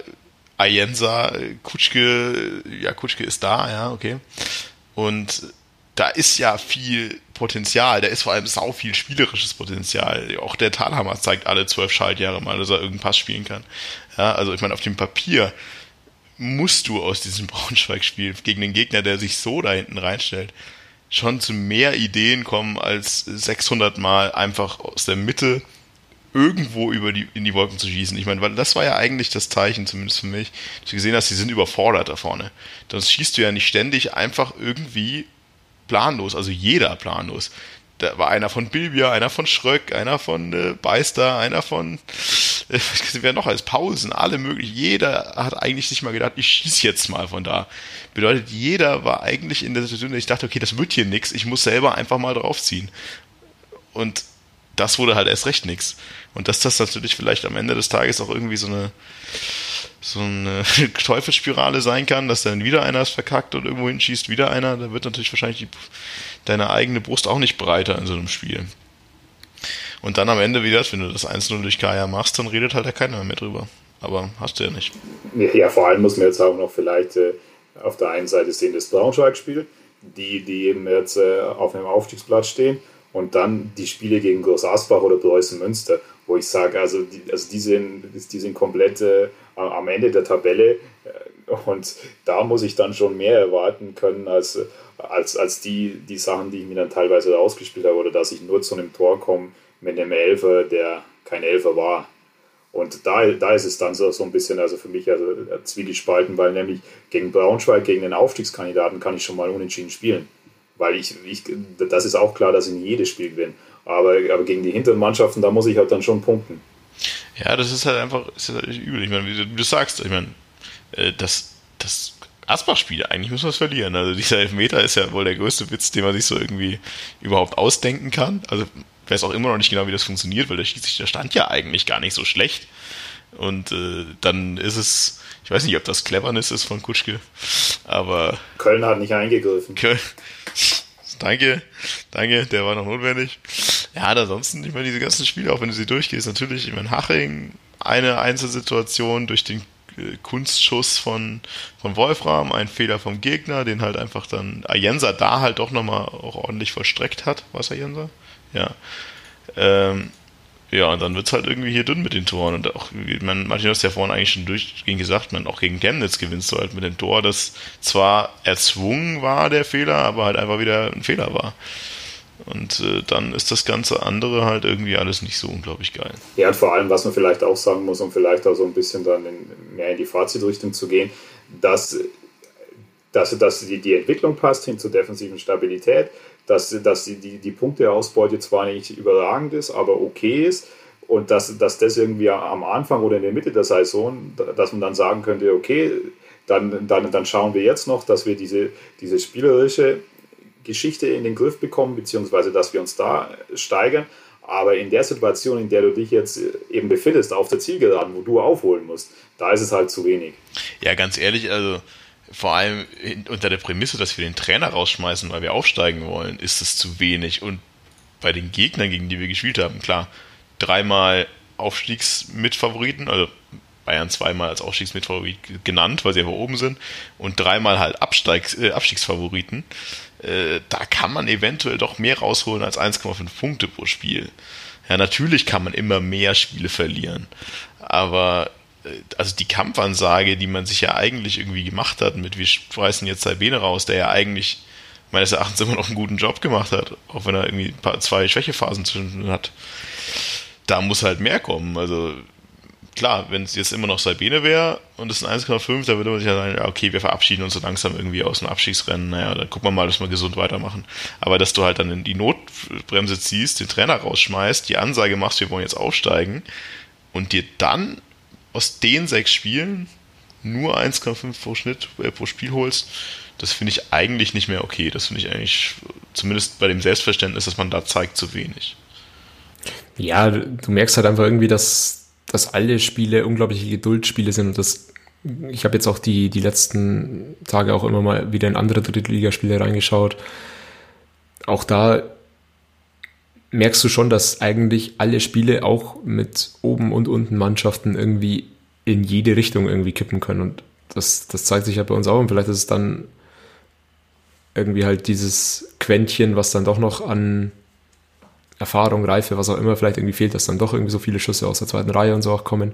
Ayensa, Kutschke, ja, Kutschke ist da, ja, okay. Und da ist ja viel Potenzial, da ist vor allem sau viel spielerisches Potenzial. Auch der Talhammer zeigt alle zwölf Schaltjahre mal, dass er irgendeinen Pass spielen kann. Ja, also ich meine, auf dem Papier musst du aus diesem Braunschweig-Spiel gegen den Gegner, der sich so da hinten reinstellt, schon zu mehr Ideen kommen, als 600 Mal einfach aus der Mitte irgendwo über die, in die Wolken zu schießen. Ich meine, weil das war ja eigentlich das Zeichen, zumindest für mich, dass du gesehen hast, sie sind überfordert da vorne. Sonst schießt du ja nicht ständig einfach irgendwie planlos, also jeder planlos. Da war einer von Bilbia, einer von Schröck, einer von äh, Beister, einer von, äh, wer noch als Pausen, alle möglich. Jeder hat eigentlich sich mal gedacht, ich schieße jetzt mal von da. Bedeutet, jeder war eigentlich in der Situation, dass ich dachte, okay, das wird hier nichts, ich muss selber einfach mal draufziehen. Und das wurde halt erst recht nix. Und dass das natürlich vielleicht am Ende des Tages auch irgendwie so eine, so eine Teufelsspirale sein kann, dass dann wieder einer es verkackt und irgendwo hinschießt, wieder einer, da wird natürlich wahrscheinlich die, deine eigene Brust auch nicht breiter in so einem Spiel. Und dann am Ende wieder, wenn du das 1-0 durch Kaya machst, dann redet halt ja keiner mehr drüber. Aber hast du ja nicht. Ja, vor allem muss man jetzt auch noch vielleicht äh, auf der einen Seite sehen, das Braunschweig-Spiel, die, die eben jetzt äh, auf einem Aufstiegsplatz stehen und dann die Spiele gegen Groß Asbach oder Preußen Münster, wo ich sage, also, die, also die, sind, die sind komplett äh, am Ende der Tabelle äh, und da muss ich dann schon mehr erwarten können als, als, als die, die Sachen, die ich mir dann teilweise ausgespielt habe oder dass ich nur zu einem Tor komme mit einem Elfer, der kein Elfer war. Und da, da ist es dann so, so ein bisschen, also für mich, also zwiegespalten, weil nämlich gegen Braunschweig, gegen den Aufstiegskandidaten kann ich schon mal unentschieden spielen. Weil ich, ich das ist auch klar, dass ich nicht jedes Spiel gewinne. Aber, aber gegen die hinteren Mannschaften, da muss ich halt dann schon punkten. Ja, das ist halt einfach ist halt übel. Ich meine, wie du, wie du sagst, ich meine, äh, das, das Asbach-Spiel, eigentlich muss man es verlieren. Also dieser Elfmeter ist ja wohl der größte Witz, den man sich so irgendwie überhaupt ausdenken kann. Also weiß auch immer noch nicht genau, wie das funktioniert, weil der Schiedsrichter stand ja eigentlich gar nicht so schlecht. Und äh, dann ist es, ich weiß nicht, ob das Cleverness ist von Kutschke, aber. Köln hat nicht eingegriffen. Köln, danke, danke, der war noch notwendig. Ja, ansonsten, ich meine, diese ganzen Spiele, auch wenn du sie durchgehst, natürlich, ich meine, Haching, eine Einzelsituation durch den äh, Kunstschuss von, von Wolfram, ein Fehler vom Gegner, den halt einfach dann Ayensa da halt doch nochmal auch ordentlich vollstreckt hat. Was Ayensa? Ja. Ähm, ja, und dann wird es halt irgendwie hier dünn mit den Toren. Und auch, man, Martin hast ja vorhin eigentlich schon durchgehend gesagt, man auch gegen Chemnitz gewinnst du halt mit dem Tor, das zwar erzwungen war, der Fehler, aber halt einfach wieder ein Fehler war. Und äh, dann ist das ganze andere halt irgendwie alles nicht so unglaublich geil. Ja, und vor allem, was man vielleicht auch sagen muss, um vielleicht auch so ein bisschen dann in, mehr in die Fazitrichtung zu gehen, dass, dass, dass die, die Entwicklung passt hin zur defensiven Stabilität, dass, dass die, die, die Punkteausbeute zwar nicht überragend ist, aber okay ist und dass, dass das irgendwie am Anfang oder in der Mitte der Saison, dass man dann sagen könnte, okay, dann, dann, dann schauen wir jetzt noch, dass wir diese, diese spielerische Geschichte in den Griff bekommen, beziehungsweise dass wir uns da steigern. Aber in der Situation, in der du dich jetzt eben befindest, auf der Zielgeraden, wo du aufholen musst, da ist es halt zu wenig. Ja, ganz ehrlich, also vor allem unter der Prämisse, dass wir den Trainer rausschmeißen, weil wir aufsteigen wollen, ist es zu wenig. Und bei den Gegnern, gegen die wir gespielt haben, klar, dreimal Aufstiegsmitfavoriten, also Bayern zweimal als Aufstiegsmitfavorit genannt, weil sie einfach oben sind, und dreimal halt Absteigs, äh, Abstiegsfavoriten. Äh, da kann man eventuell doch mehr rausholen als 1,5 Punkte pro Spiel. Ja, natürlich kann man immer mehr Spiele verlieren, aber also die Kampfansage, die man sich ja eigentlich irgendwie gemacht hat, mit wir schmeißen jetzt Sabine raus, der ja eigentlich meines Erachtens immer noch einen guten Job gemacht hat, auch wenn er irgendwie ein paar, zwei Schwächephasen zwischen hat. Da muss halt mehr kommen. Also klar, wenn es jetzt immer noch Sabine wäre und es ein 1,5, da würde man sich ja sagen, okay, wir verabschieden uns so langsam irgendwie aus dem Abschiedsrennen. Naja, dann gucken wir mal, dass wir gesund weitermachen. Aber dass du halt dann in die Notbremse ziehst, den Trainer rausschmeißt, die Ansage machst, wir wollen jetzt aufsteigen und dir dann aus den sechs Spielen nur 1,5 pro Schnitt äh, pro Spiel holst, das finde ich eigentlich nicht mehr okay. Das finde ich eigentlich, zumindest bei dem Selbstverständnis, dass man da zeigt, zu wenig. Ja, du merkst halt einfach irgendwie, dass, dass alle Spiele unglaubliche Geduldsspiele sind und das ich habe jetzt auch die, die letzten Tage auch immer mal wieder in andere Drittligaspiele reingeschaut. Auch da merkst du schon, dass eigentlich alle Spiele auch mit oben und unten Mannschaften irgendwie in jede Richtung irgendwie kippen können. Und das, das zeigt sich ja bei uns auch. Und vielleicht ist es dann irgendwie halt dieses Quäntchen, was dann doch noch an Erfahrung, Reife, was auch immer vielleicht irgendwie fehlt, dass dann doch irgendwie so viele Schüsse aus der zweiten Reihe und so auch kommen.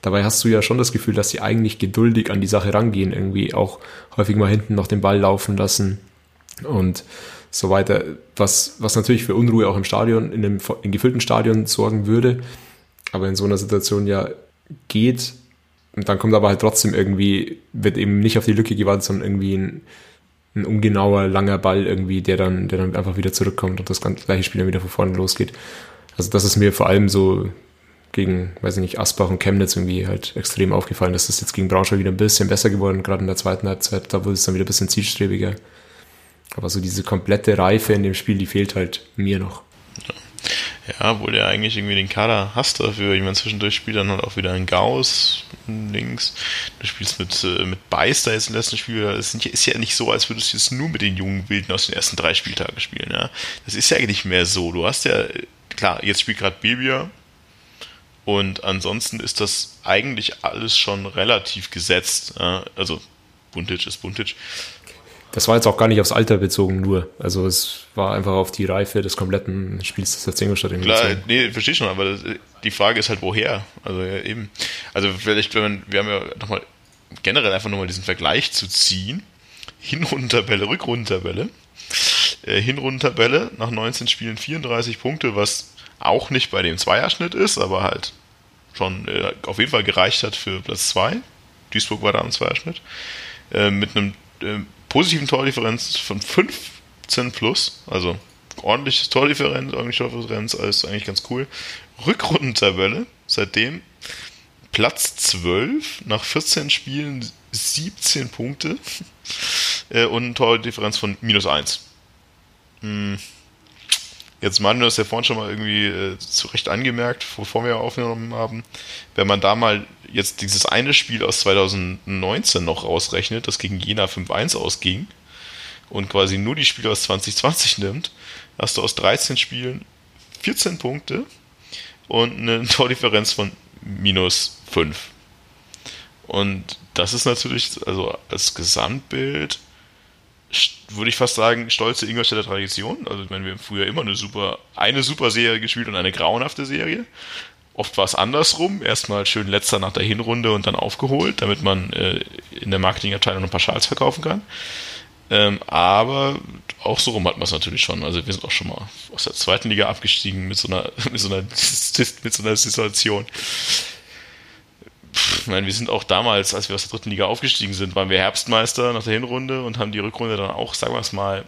Dabei hast du ja schon das Gefühl, dass sie eigentlich geduldig an die Sache rangehen, irgendwie auch häufig mal hinten noch den Ball laufen lassen und so weiter, was, was natürlich für Unruhe auch im Stadion, in einem in gefüllten Stadion sorgen würde, aber in so einer Situation ja geht. Und dann kommt aber halt trotzdem irgendwie, wird eben nicht auf die Lücke gewartet, sondern irgendwie ein, ein ungenauer, langer Ball irgendwie, der dann, der dann einfach wieder zurückkommt und das gleiche Spiel dann wieder von vorne losgeht. Also das ist mir vor allem so gegen, weiß ich nicht, Asbach und Chemnitz irgendwie halt extrem aufgefallen. Das ist jetzt gegen Braunschweig wieder ein bisschen besser geworden, gerade in der zweiten Halbzeit. Da wurde es dann wieder ein bisschen zielstrebiger. Aber so diese komplette Reife in dem Spiel, die fehlt halt mir noch. Ja, wo der eigentlich irgendwie den Kader hast dafür. Ich meine, zwischendurch spielt dann halt auch wieder ein Gauss links. Du spielst mit, äh, mit Beister jetzt im letzten Spiel. Es ist ja nicht so, als würdest du jetzt nur mit den jungen Wilden aus den ersten drei Spieltagen spielen. Ja? Das ist ja eigentlich mehr so. Du hast ja, klar, jetzt spielt gerade Bibia. Und ansonsten ist das eigentlich alles schon relativ gesetzt. Ja? Also, Buntic ist Buntic. Das war jetzt auch gar nicht aufs Alter bezogen nur. Also es war einfach auf die Reife des kompletten Spiels des FC Ingolstadt Klar, bezogen. nee, verstehe schon, aber das, die Frage ist halt woher. Also ja, eben. Also vielleicht, wenn man, wir haben ja nochmal generell einfach nochmal diesen Vergleich zu ziehen. Hinrundentabelle, Rückrundentabelle. Äh, Hinrundentabelle nach 19 Spielen 34 Punkte, was auch nicht bei dem Zweierschnitt ist, aber halt schon äh, auf jeden Fall gereicht hat für Platz 2. Duisburg war da am Zweierschnitt. Äh, mit einem äh, positiven Tordifferenz von 15 plus, also ordentliches Tordifferenz, ordentliche Tordifferenz, alles eigentlich ganz cool. Rückrundentabelle, seitdem Platz 12, nach 14 Spielen 17 Punkte äh, und eine Tordifferenz von minus 1. Hm. Jetzt Manu das ja vorhin schon mal irgendwie äh, zu Recht angemerkt, bevor wir aufgenommen haben. Wenn man da mal jetzt dieses eine Spiel aus 2019 noch rausrechnet, das gegen Jena 5-1 ausging, und quasi nur die Spiele aus 2020 nimmt, hast du aus 13 Spielen 14 Punkte und eine Tordifferenz von minus 5. Und das ist natürlich, also als Gesamtbild würde ich fast sagen, stolze Ingolstädter Tradition. Also, ich meine, wir haben früher immer eine super, eine super Serie gespielt und eine grauenhafte Serie. Oft war es andersrum. Erstmal schön letzter nach der Hinrunde und dann aufgeholt, damit man äh, in der Marketingabteilung ein paar Schals verkaufen kann. Ähm, aber auch so rum hat man es natürlich schon. Also wir sind auch schon mal aus der zweiten Liga abgestiegen mit so einer, mit so einer, mit so einer Situation ich meine, wir sind auch damals, als wir aus der dritten Liga aufgestiegen sind, waren wir Herbstmeister nach der Hinrunde und haben die Rückrunde dann auch, sagen wir es mal,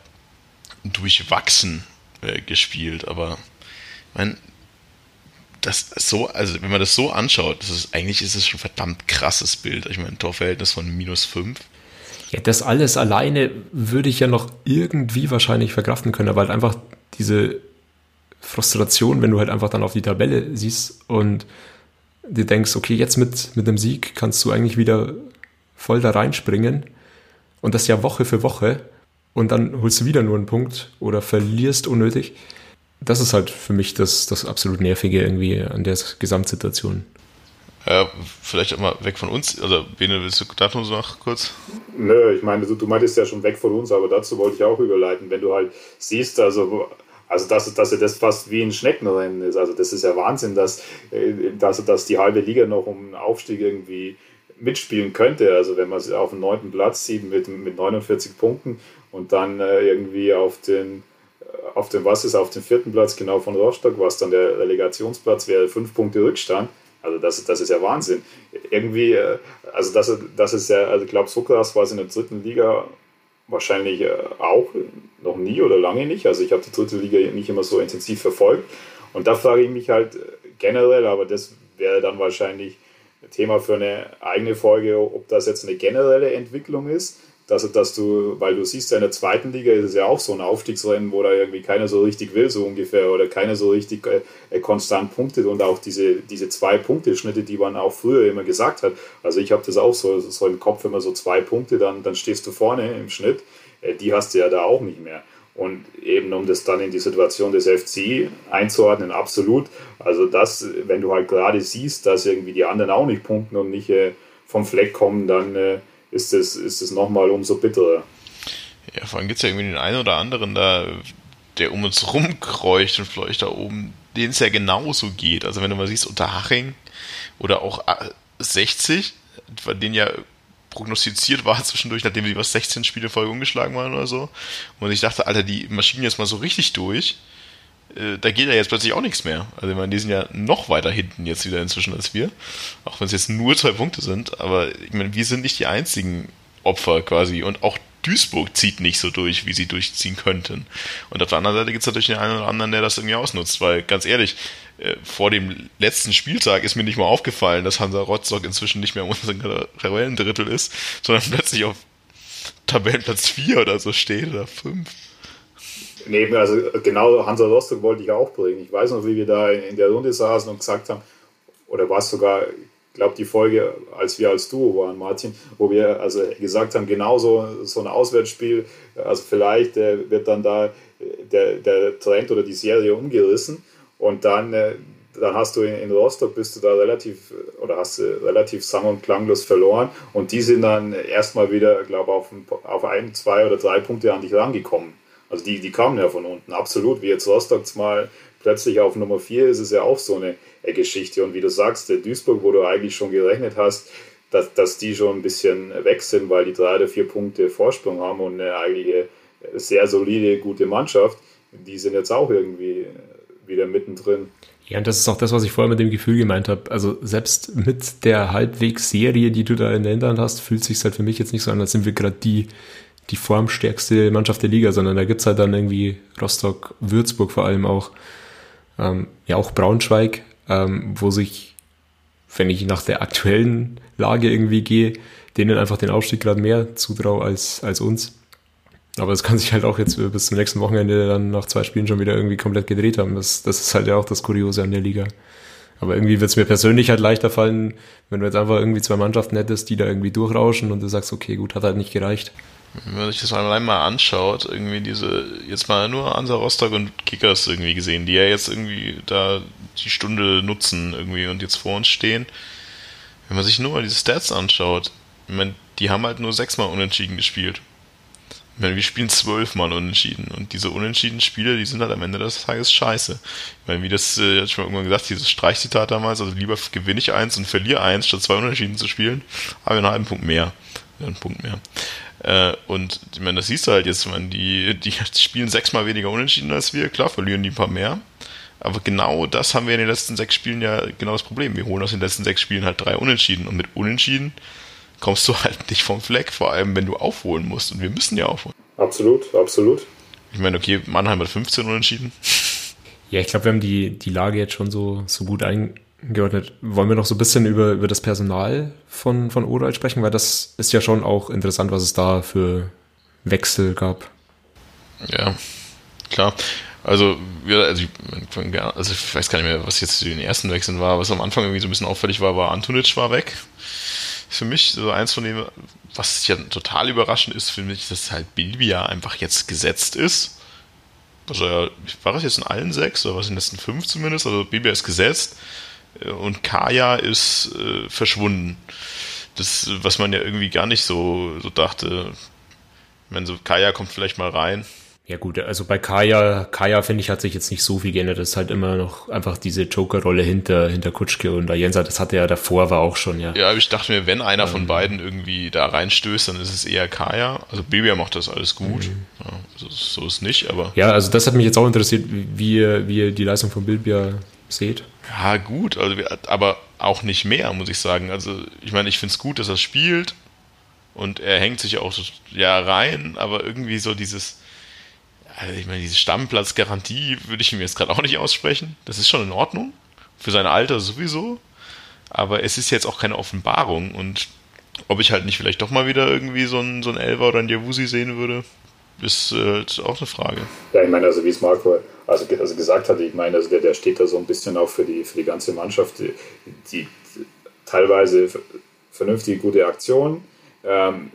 durchwachsen äh, gespielt. Aber ich meine, das so, also wenn man das so anschaut, das ist, eigentlich ist es schon ein verdammt krasses Bild. Ich meine, ein Torverhältnis von minus 5. Ja, das alles alleine würde ich ja noch irgendwie wahrscheinlich verkraften können, aber halt einfach diese Frustration, wenn du halt einfach dann auf die Tabelle siehst und dir denkst, okay, jetzt mit, mit einem Sieg kannst du eigentlich wieder voll da reinspringen und das ja Woche für Woche und dann holst du wieder nur einen Punkt oder verlierst unnötig. Das ist halt für mich das, das absolut Nervige irgendwie an der Gesamtsituation. Ja, vielleicht auch mal weg von uns. Also, Bene, willst du dazu noch kurz? Nö, ich meine, du, du meintest ja schon weg von uns, aber dazu wollte ich auch überleiten. Wenn du halt siehst, also also dass, dass das fast wie ein Schneckenrennen ist. Also das ist ja Wahnsinn, dass, äh, dass, dass die halbe Liga noch um einen Aufstieg irgendwie mitspielen könnte. Also wenn man es auf dem neunten Platz sieht mit, mit 49 Punkten und dann äh, irgendwie auf den, äh, auf den, was ist, auf dem vierten Platz genau von Rostock, was dann der Relegationsplatz wäre, fünf Punkte Rückstand. Also das, das ist ja Wahnsinn. Irgendwie, also das, das ist ja, also ich glaube, so krass war es in der dritten Liga wahrscheinlich äh, auch noch nie oder lange nicht. Also ich habe die dritte Liga nicht immer so intensiv verfolgt. Und da frage ich mich halt äh, generell, aber das wäre dann wahrscheinlich Thema für eine eigene Folge, ob das jetzt eine generelle Entwicklung ist dass, dass du, weil du siehst ja in der zweiten Liga ist es ja auch so ein Aufstiegsrennen, wo da irgendwie keiner so richtig will, so ungefähr, oder keiner so richtig äh, äh, konstant punktet und auch diese, diese zwei Punkte-Schnitte, die man auch früher immer gesagt hat. Also ich habe das auch so, so im Kopf, immer so zwei Punkte, dann, dann stehst du vorne im Schnitt. Äh, die hast du ja da auch nicht mehr. Und eben um das dann in die Situation des FC einzuordnen, absolut. Also das, wenn du halt gerade siehst, dass irgendwie die anderen auch nicht punkten und nicht äh, vom Fleck kommen, dann äh, ist es, ist nochmal umso bitterer. Ja, vor allem gibt es ja irgendwie den einen oder anderen da, der um uns rumkreucht und vielleicht da oben, denen es ja genauso geht. Also wenn du mal siehst, Unterhaching oder auch 60, bei denen ja prognostiziert war zwischendurch, nachdem sie was 16 Spiele Folge umgeschlagen waren oder so. Und ich dachte, Alter, die maschinen jetzt mal so richtig durch. Äh, da geht ja jetzt plötzlich auch nichts mehr. Also ich meine, die sind ja noch weiter hinten jetzt wieder inzwischen als wir. Auch wenn es jetzt nur zwei Punkte sind. Aber ich meine, wir sind nicht die einzigen Opfer quasi. Und auch Duisburg zieht nicht so durch, wie sie durchziehen könnten. Und auf der anderen Seite gibt es natürlich den einen oder anderen, der das irgendwie ausnutzt. Weil, ganz ehrlich, äh, vor dem letzten Spieltag ist mir nicht mal aufgefallen, dass Hansa Rostock inzwischen nicht mehr in unserem Tabellendrittel ist, sondern plötzlich auf Tabellenplatz 4 oder so steht oder 5. Nee, also genau Hansa Rostock wollte ich auch bringen. Ich weiß noch, wie wir da in der Runde saßen und gesagt haben, oder war es sogar, ich glaube, die Folge, als wir als Duo waren, Martin, wo wir also gesagt haben, genauso so ein Auswärtsspiel, also vielleicht äh, wird dann da der, der Trend oder die Serie umgerissen und dann, äh, dann hast du in, in, Rostock bist du da relativ oder hast du relativ sang- und klanglos verloren und die sind dann erstmal wieder, glaube auf, auf ein, zwei oder drei Punkte an dich rangekommen. Also die, die kamen ja von unten, absolut. Wie jetzt Rostock mal plötzlich auf Nummer vier ist, ist ja auch so eine Geschichte. Und wie du sagst, der Duisburg, wo du eigentlich schon gerechnet hast, dass, dass die schon ein bisschen weg sind, weil die drei oder vier Punkte Vorsprung haben und eine eigentlich sehr solide, gute Mannschaft, die sind jetzt auch irgendwie wieder mittendrin. Ja, und das ist auch das, was ich vorher mit dem Gefühl gemeint habe. Also selbst mit der Halbwegs-Serie, die du da in der Hinterhand hast, fühlt sich halt für mich jetzt nicht so an, als sind wir gerade die, die formstärkste Mannschaft der Liga, sondern da gibt es halt dann irgendwie Rostock, Würzburg vor allem auch, ähm, ja auch Braunschweig, ähm, wo sich, wenn ich nach der aktuellen Lage irgendwie gehe, denen einfach den Aufstieg gerade mehr zutraue als, als uns. Aber es kann sich halt auch jetzt bis zum nächsten Wochenende dann nach zwei Spielen schon wieder irgendwie komplett gedreht haben. Das, das ist halt ja auch das Kuriose an der Liga. Aber irgendwie wird es mir persönlich halt leichter fallen, wenn du jetzt einfach irgendwie zwei Mannschaften hättest, die da irgendwie durchrauschen und du sagst, okay, gut, hat halt nicht gereicht. Wenn man sich das allein mal anschaut, irgendwie diese, jetzt mal nur Ansa Rostock und Kickers irgendwie gesehen, die ja jetzt irgendwie da die Stunde nutzen irgendwie und jetzt vor uns stehen. Wenn man sich nur mal diese Stats anschaut, ich meine, die haben halt nur sechsmal unentschieden gespielt. Ich meine, wir spielen zwölfmal unentschieden und diese unentschiedenen Spiele, die sind halt am Ende des Tages scheiße. Ich meine, wie das, äh, hatte ich mal irgendwann gesagt, dieses Streichzitat damals, also lieber gewinne ich eins und verliere eins, statt zwei Unentschieden zu spielen, habe ich einen halben Punkt mehr. Einen Punkt mehr. Äh, und ich meine, das siehst du halt jetzt, ich meine, die, die spielen sechsmal weniger unentschieden als wir, klar, verlieren die ein paar mehr. Aber genau das haben wir in den letzten sechs Spielen ja genau das Problem. Wir holen aus den letzten sechs Spielen halt drei Unentschieden. Und mit Unentschieden kommst du halt nicht vom Fleck, vor allem wenn du aufholen musst. Und wir müssen ja aufholen. Absolut, absolut. Ich meine, okay, Mannheim hat 15 Unentschieden. Ja, ich glaube, wir haben die, die Lage jetzt schon so, so gut eingeordnet. Wollen wir noch so ein bisschen über, über das Personal von, von Oral sprechen? Weil das ist ja schon auch interessant, was es da für Wechsel gab. Ja, klar. Also, wir, also, ich, also ich weiß gar nicht mehr, was jetzt zu den ersten Wechseln war. Was am Anfang irgendwie so ein bisschen auffällig war, war Antonic war weg. Für mich so eins von denen, was ja total überraschend ist, für mich, dass halt Bilbia einfach jetzt gesetzt ist. Also war es jetzt in allen sechs oder was in den letzten fünf zumindest? Also Bilbia ist gesetzt und Kaya ist äh, verschwunden. Das, was man ja irgendwie gar nicht so, so dachte. Ich meine, so Kaya kommt vielleicht mal rein, ja gut, also bei Kaya, Kaya finde ich, hat sich jetzt nicht so viel geändert. Das ist halt immer noch einfach diese Joker-Rolle hinter, hinter Kutschke und Jensa, das hatte er davor, war auch schon, ja. Ja, aber ich dachte mir, wenn einer ähm, von beiden irgendwie da reinstößt, dann ist es eher Kaya. Also Bibia macht das alles gut. Mhm. Ja, also so ist nicht, aber. Ja, also das hat mich jetzt auch interessiert, wie ihr, wie ihr die Leistung von Bilbia seht. Ja, gut, also aber auch nicht mehr, muss ich sagen. Also, ich meine, ich finde es gut, dass er spielt und er hängt sich auch ja rein, aber irgendwie so dieses also ich meine, diese Stammplatzgarantie würde ich ihm jetzt gerade auch nicht aussprechen. Das ist schon in Ordnung. Für sein Alter sowieso. Aber es ist jetzt auch keine Offenbarung. Und ob ich halt nicht vielleicht doch mal wieder irgendwie so einen, so einen Elver oder einen Javusi sehen würde, ist äh, auch eine Frage. Ja, ich meine, also wie es Marco also, also gesagt hat, ich meine, also der, der steht da so ein bisschen auch für die, für die ganze Mannschaft, die, die teilweise vernünftige, gute Aktion. Ähm,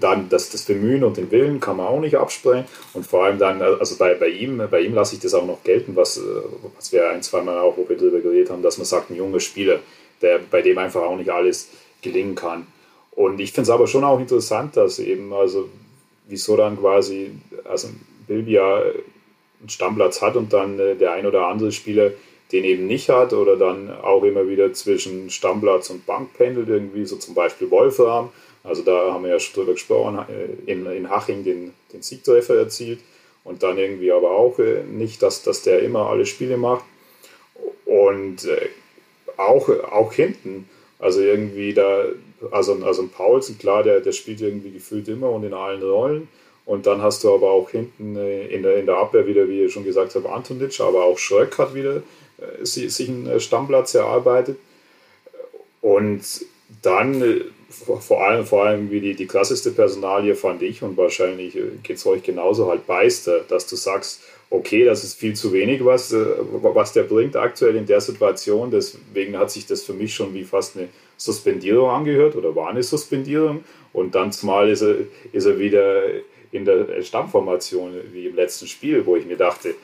dann das, das Bemühen und den Willen kann man auch nicht absprechen. Und vor allem dann, also bei, bei ihm, bei ihm lasse ich das auch noch gelten, was, was wir ein, zweimal auch, wo wir darüber geredet haben, dass man sagt, ein junger Spieler, der, bei dem einfach auch nicht alles gelingen kann. Und ich finde es aber schon auch interessant, dass eben, also wieso dann quasi, also Bilbia einen Stammplatz hat und dann äh, der ein oder andere Spieler den eben nicht hat oder dann auch immer wieder zwischen Stammplatz und Bank pendelt, irgendwie so zum Beispiel Wolfram also da haben wir ja schon drüber gesprochen, äh, in, in Haching den, den Siegtreffer erzielt und dann irgendwie aber auch äh, nicht, dass, dass der immer alle Spiele macht. Und äh, auch, auch hinten, also irgendwie da, also, also ein Paulsen, klar, der, der spielt irgendwie gefühlt immer und in allen Rollen. Und dann hast du aber auch hinten in der, in der Abwehr wieder, wie ich schon gesagt habe, Antonic, aber auch Schröck hat wieder sich einen Stammplatz erarbeitet. Und dann äh, vor allem, vor allem wie die, die krasseste Personalie fand ich und wahrscheinlich äh, geht es euch genauso halt Beister, dass du sagst, okay, das ist viel zu wenig, was, äh, was der bringt aktuell in der Situation. Deswegen hat sich das für mich schon wie fast eine Suspendierung angehört oder war eine Suspendierung. Und dann zumal ist er, ist er wieder in der Stammformation wie im letzten Spiel, wo ich mir dachte,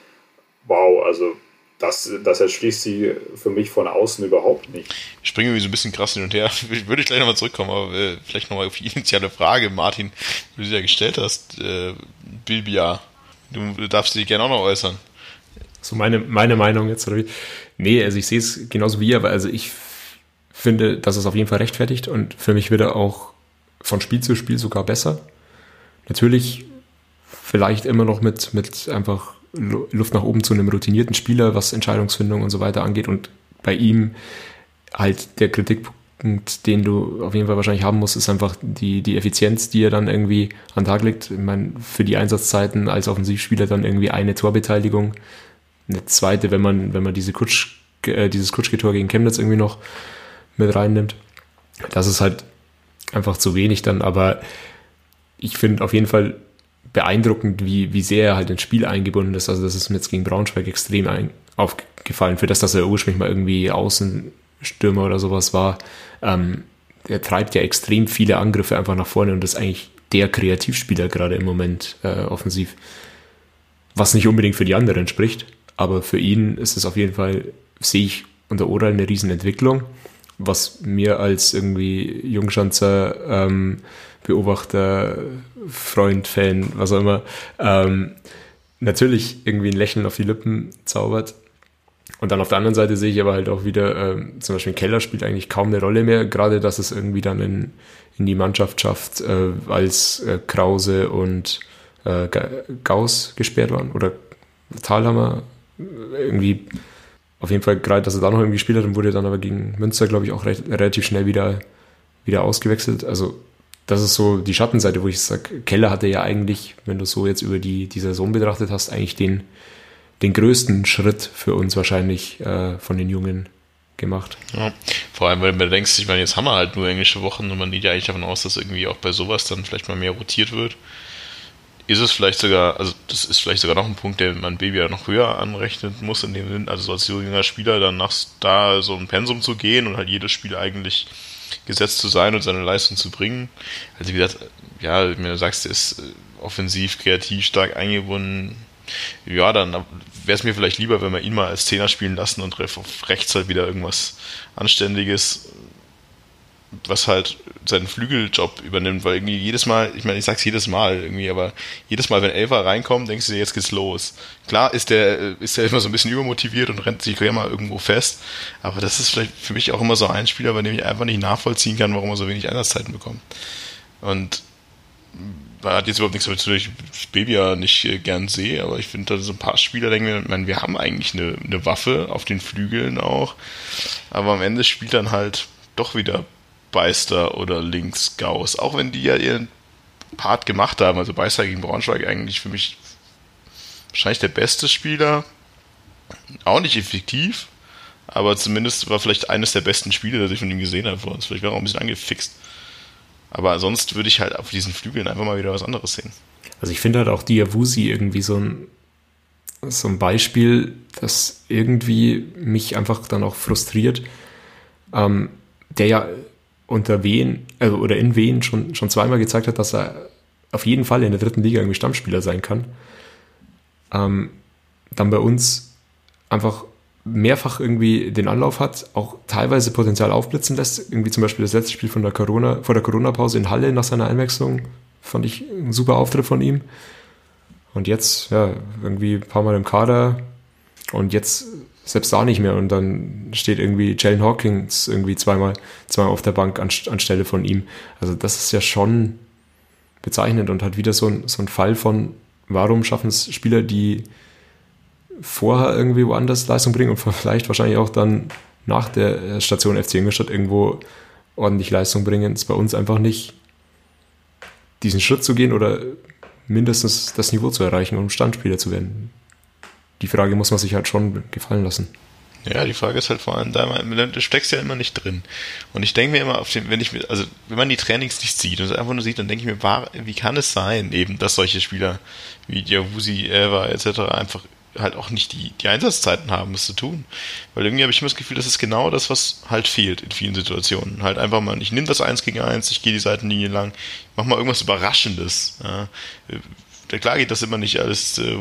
wow, also das, das erschließt sie für mich von außen überhaupt nicht. Ich springe irgendwie so ein bisschen krass hin und her. Würde ich gleich nochmal zurückkommen, aber äh, vielleicht nochmal auf die initiale Frage, Martin, die du dir ja gestellt hast. Äh, Bilbia, du darfst dich gerne auch noch äußern. So meine, meine Meinung jetzt, oder wie? Nee, also ich sehe es genauso wie ihr, aber also ich finde, dass es auf jeden Fall rechtfertigt und für mich wird er auch von Spiel zu Spiel sogar besser. Natürlich vielleicht immer noch mit, mit einfach Luft nach oben zu einem routinierten Spieler, was Entscheidungsfindung und so weiter angeht. Und bei ihm halt der Kritikpunkt, den du auf jeden Fall wahrscheinlich haben musst, ist einfach die, die Effizienz, die er dann irgendwie an den Tag legt. Ich meine, für die Einsatzzeiten als Offensivspieler dann irgendwie eine Torbeteiligung, eine zweite, wenn man, wenn man diese Kutsch, äh, dieses Kutschgetor gegen Chemnitz irgendwie noch mit reinnimmt. Das ist halt einfach zu wenig dann, aber ich finde auf jeden Fall beeindruckend, wie, wie sehr er halt ins Spiel eingebunden ist. Also das ist mir jetzt gegen Braunschweig extrem ein, aufgefallen. Für das, dass er ursprünglich mal irgendwie Außenstürmer oder sowas war. Ähm, er treibt ja extrem viele Angriffe einfach nach vorne und ist eigentlich der Kreativspieler gerade im Moment äh, offensiv. Was nicht unbedingt für die anderen spricht, aber für ihn ist es auf jeden Fall, sehe ich unter Oral eine Riesenentwicklung, was mir als irgendwie Jungschanzer ähm, Beobachter, Freund, Fan, was auch immer, ähm, natürlich irgendwie ein Lächeln auf die Lippen zaubert. Und dann auf der anderen Seite sehe ich aber halt auch wieder, ähm, zum Beispiel Keller spielt eigentlich kaum eine Rolle mehr, gerade dass es irgendwie dann in, in die Mannschaft schafft, äh, als äh, Krause und äh, Gauss gesperrt waren oder Thalhammer irgendwie auf jeden Fall gerade, dass er da noch irgendwie gespielt hat und wurde dann aber gegen Münster, glaube ich, auch recht, relativ schnell wieder, wieder ausgewechselt. Also das ist so die Schattenseite, wo ich sage, Keller hatte ja eigentlich, wenn du so jetzt über die, die Saison betrachtet hast, eigentlich den, den größten Schritt für uns wahrscheinlich äh, von den Jungen gemacht. Ja, vor allem, wenn du denkst, ich meine, jetzt haben wir halt nur englische Wochen und man geht ja eigentlich davon aus, dass irgendwie auch bei sowas dann vielleicht mal mehr rotiert wird. Ist es vielleicht sogar, also das ist vielleicht sogar noch ein Punkt, den man Baby ja noch höher anrechnen muss, in dem Sinn, also so als junger Spieler dann nach da so ein Pensum zu gehen und halt jedes Spiel eigentlich gesetzt zu sein und seine Leistung zu bringen. Also wie gesagt, ja, wenn du sagst, er ist äh, offensiv, kreativ, stark eingebunden, ja, dann wäre es mir vielleicht lieber, wenn wir ihn mal als Zehner spielen lassen und auf rechts halt wieder irgendwas Anständiges was halt seinen Flügeljob übernimmt, weil irgendwie jedes Mal, ich meine, ich sag's jedes Mal irgendwie, aber jedes Mal, wenn Elfer reinkommt, denkst du dir, jetzt geht's los. Klar ist der, ist der immer so ein bisschen übermotiviert und rennt sich immer irgendwo fest, aber das ist vielleicht für mich auch immer so ein Spieler, bei dem ich einfach nicht nachvollziehen kann, warum er so wenig Einsatzzeiten bekommt. Und hat jetzt überhaupt nichts damit zu tun, ich Baby ja nicht äh, gern sehe, aber ich finde, da so ein paar Spieler denken wir, ich meine, wir haben eigentlich eine, eine Waffe auf den Flügeln auch, aber am Ende spielt dann halt doch wieder Beister oder links Gauss. Auch wenn die ja ihren Part gemacht haben. Also Beister gegen Braunschweig eigentlich für mich wahrscheinlich der beste Spieler. Auch nicht effektiv, aber zumindest war vielleicht eines der besten Spiele, das ich von ihm gesehen habe vor uns. Vielleicht war er auch ein bisschen angefixt. Aber sonst würde ich halt auf diesen Flügeln einfach mal wieder was anderes sehen. Also ich finde halt auch Diawusi irgendwie so ein, so ein Beispiel, das irgendwie mich einfach dann auch frustriert. Ähm, der ja unter Wien, also oder in Wien schon, schon zweimal gezeigt hat, dass er auf jeden Fall in der dritten Liga irgendwie Stammspieler sein kann. Ähm, dann bei uns einfach mehrfach irgendwie den Anlauf hat, auch teilweise Potenzial aufblitzen lässt. Irgendwie zum Beispiel das letzte Spiel von der Corona, vor der Corona-Pause in Halle nach seiner Einwechslung fand ich ein super Auftritt von ihm. Und jetzt, ja, irgendwie ein paar Mal im Kader und jetzt selbst da nicht mehr. Und dann steht irgendwie Jalen Hawkins irgendwie zweimal, zweimal auf der Bank an, anstelle von ihm. Also das ist ja schon bezeichnend und hat wieder so ein, so ein Fall von, warum schaffen es Spieler, die vorher irgendwie woanders Leistung bringen und vielleicht wahrscheinlich auch dann nach der Station FC Ingolstadt irgendwo ordentlich Leistung bringen, ist bei uns einfach nicht diesen Schritt zu gehen oder mindestens das Niveau zu erreichen, um Standspieler zu werden die Frage muss man sich halt schon gefallen lassen. Ja, die Frage ist halt vor allem, da du steckst ja immer nicht drin. Und ich denke mir immer, auf den, wenn ich also wenn man die Trainings nicht sieht und es einfach nur sieht, dann denke ich mir, war, wie kann es sein, eben, dass solche Spieler wie Diawusi, Eva etc. einfach halt auch nicht die, die Einsatzzeiten haben, das zu tun. Weil irgendwie habe ich immer das Gefühl, das ist genau das, was halt fehlt in vielen Situationen. Halt einfach mal, ich nehme das eins gegen eins, ich gehe die Seitenlinie lang, mach mal irgendwas Überraschendes. Ja. Klar geht das immer nicht alles äh,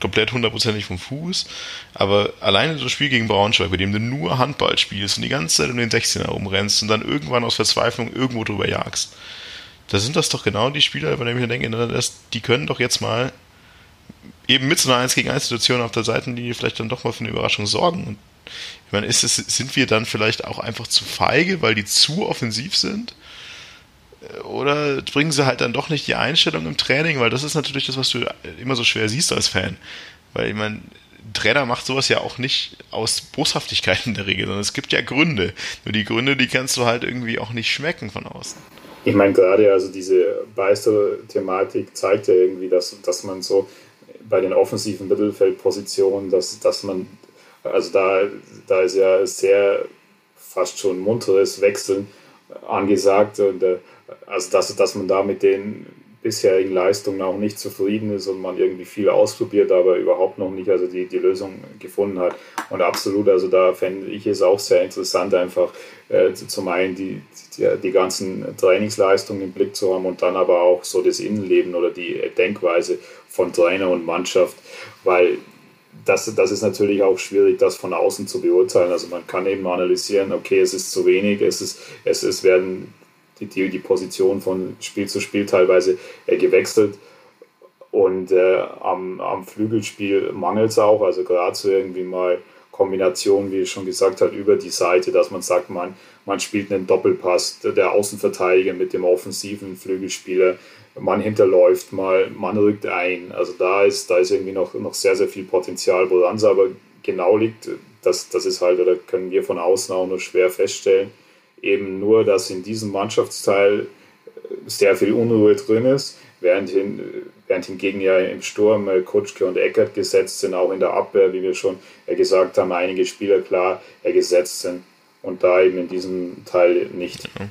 komplett hundertprozentig vom Fuß, aber alleine ein Spiel gegen Braunschweig, bei dem du nur Handball spielst und die ganze Zeit um den 16er rumrennst und dann irgendwann aus Verzweiflung irgendwo drüber jagst, da sind das doch genau die Spieler, bei denen ich mir denke, die können doch jetzt mal eben mit so einer 1 gegen 1 Situation auf der Seitenlinie vielleicht dann doch mal für eine Überraschung sorgen. Und ich meine, ist es, sind wir dann vielleicht auch einfach zu feige, weil die zu offensiv sind? Oder bringen sie halt dann doch nicht die Einstellung im Training, weil das ist natürlich das, was du immer so schwer siehst als Fan. Weil ich meine, ein Trainer macht sowas ja auch nicht aus Boshaftigkeit in der Regel, sondern es gibt ja Gründe. Nur die Gründe, die kannst du halt irgendwie auch nicht schmecken von außen. Ich meine, gerade also diese Beister-Thematik zeigt ja irgendwie, dass, dass man so bei den offensiven Mittelfeldpositionen, dass, dass man, also da, da ist ja sehr fast schon munteres Wechseln angesagt und äh, also dass, dass man da mit den bisherigen Leistungen auch nicht zufrieden ist und man irgendwie viel ausprobiert, aber überhaupt noch nicht also die, die Lösung gefunden hat. Und absolut, also da fände ich es auch sehr interessant, einfach äh, zum einen die, die, die, ganzen Trainingsleistungen im Blick zu haben und dann aber auch so das Innenleben oder die Denkweise von Trainer und Mannschaft, weil das, das ist natürlich auch schwierig, das von außen zu beurteilen. Also man kann eben analysieren, okay, es ist zu wenig, es, ist, es, es werden die, die, die Position von Spiel zu Spiel teilweise äh, gewechselt. Und äh, am, am Flügelspiel mangelt es auch, also gerade so irgendwie mal Kombination, wie ich schon gesagt habe, über die Seite, dass man sagt, man, man spielt einen Doppelpass, der Außenverteidiger mit dem offensiven Flügelspieler, man hinterläuft mal, man rückt ein. Also da ist, da ist irgendwie noch, noch sehr, sehr viel Potenzial, woran es aber genau liegt, das, das ist halt, oder können wir von außen auch nur schwer feststellen eben nur, dass in diesem Mannschaftsteil äh, sehr viel Unruhe drin ist, während, hin, während hingegen ja im Sturm äh, Kutschke und Eckert gesetzt sind, auch in der Abwehr, wie wir schon äh, gesagt haben, einige Spieler klar gesetzt sind und da eben in diesem Teil nicht. Ja.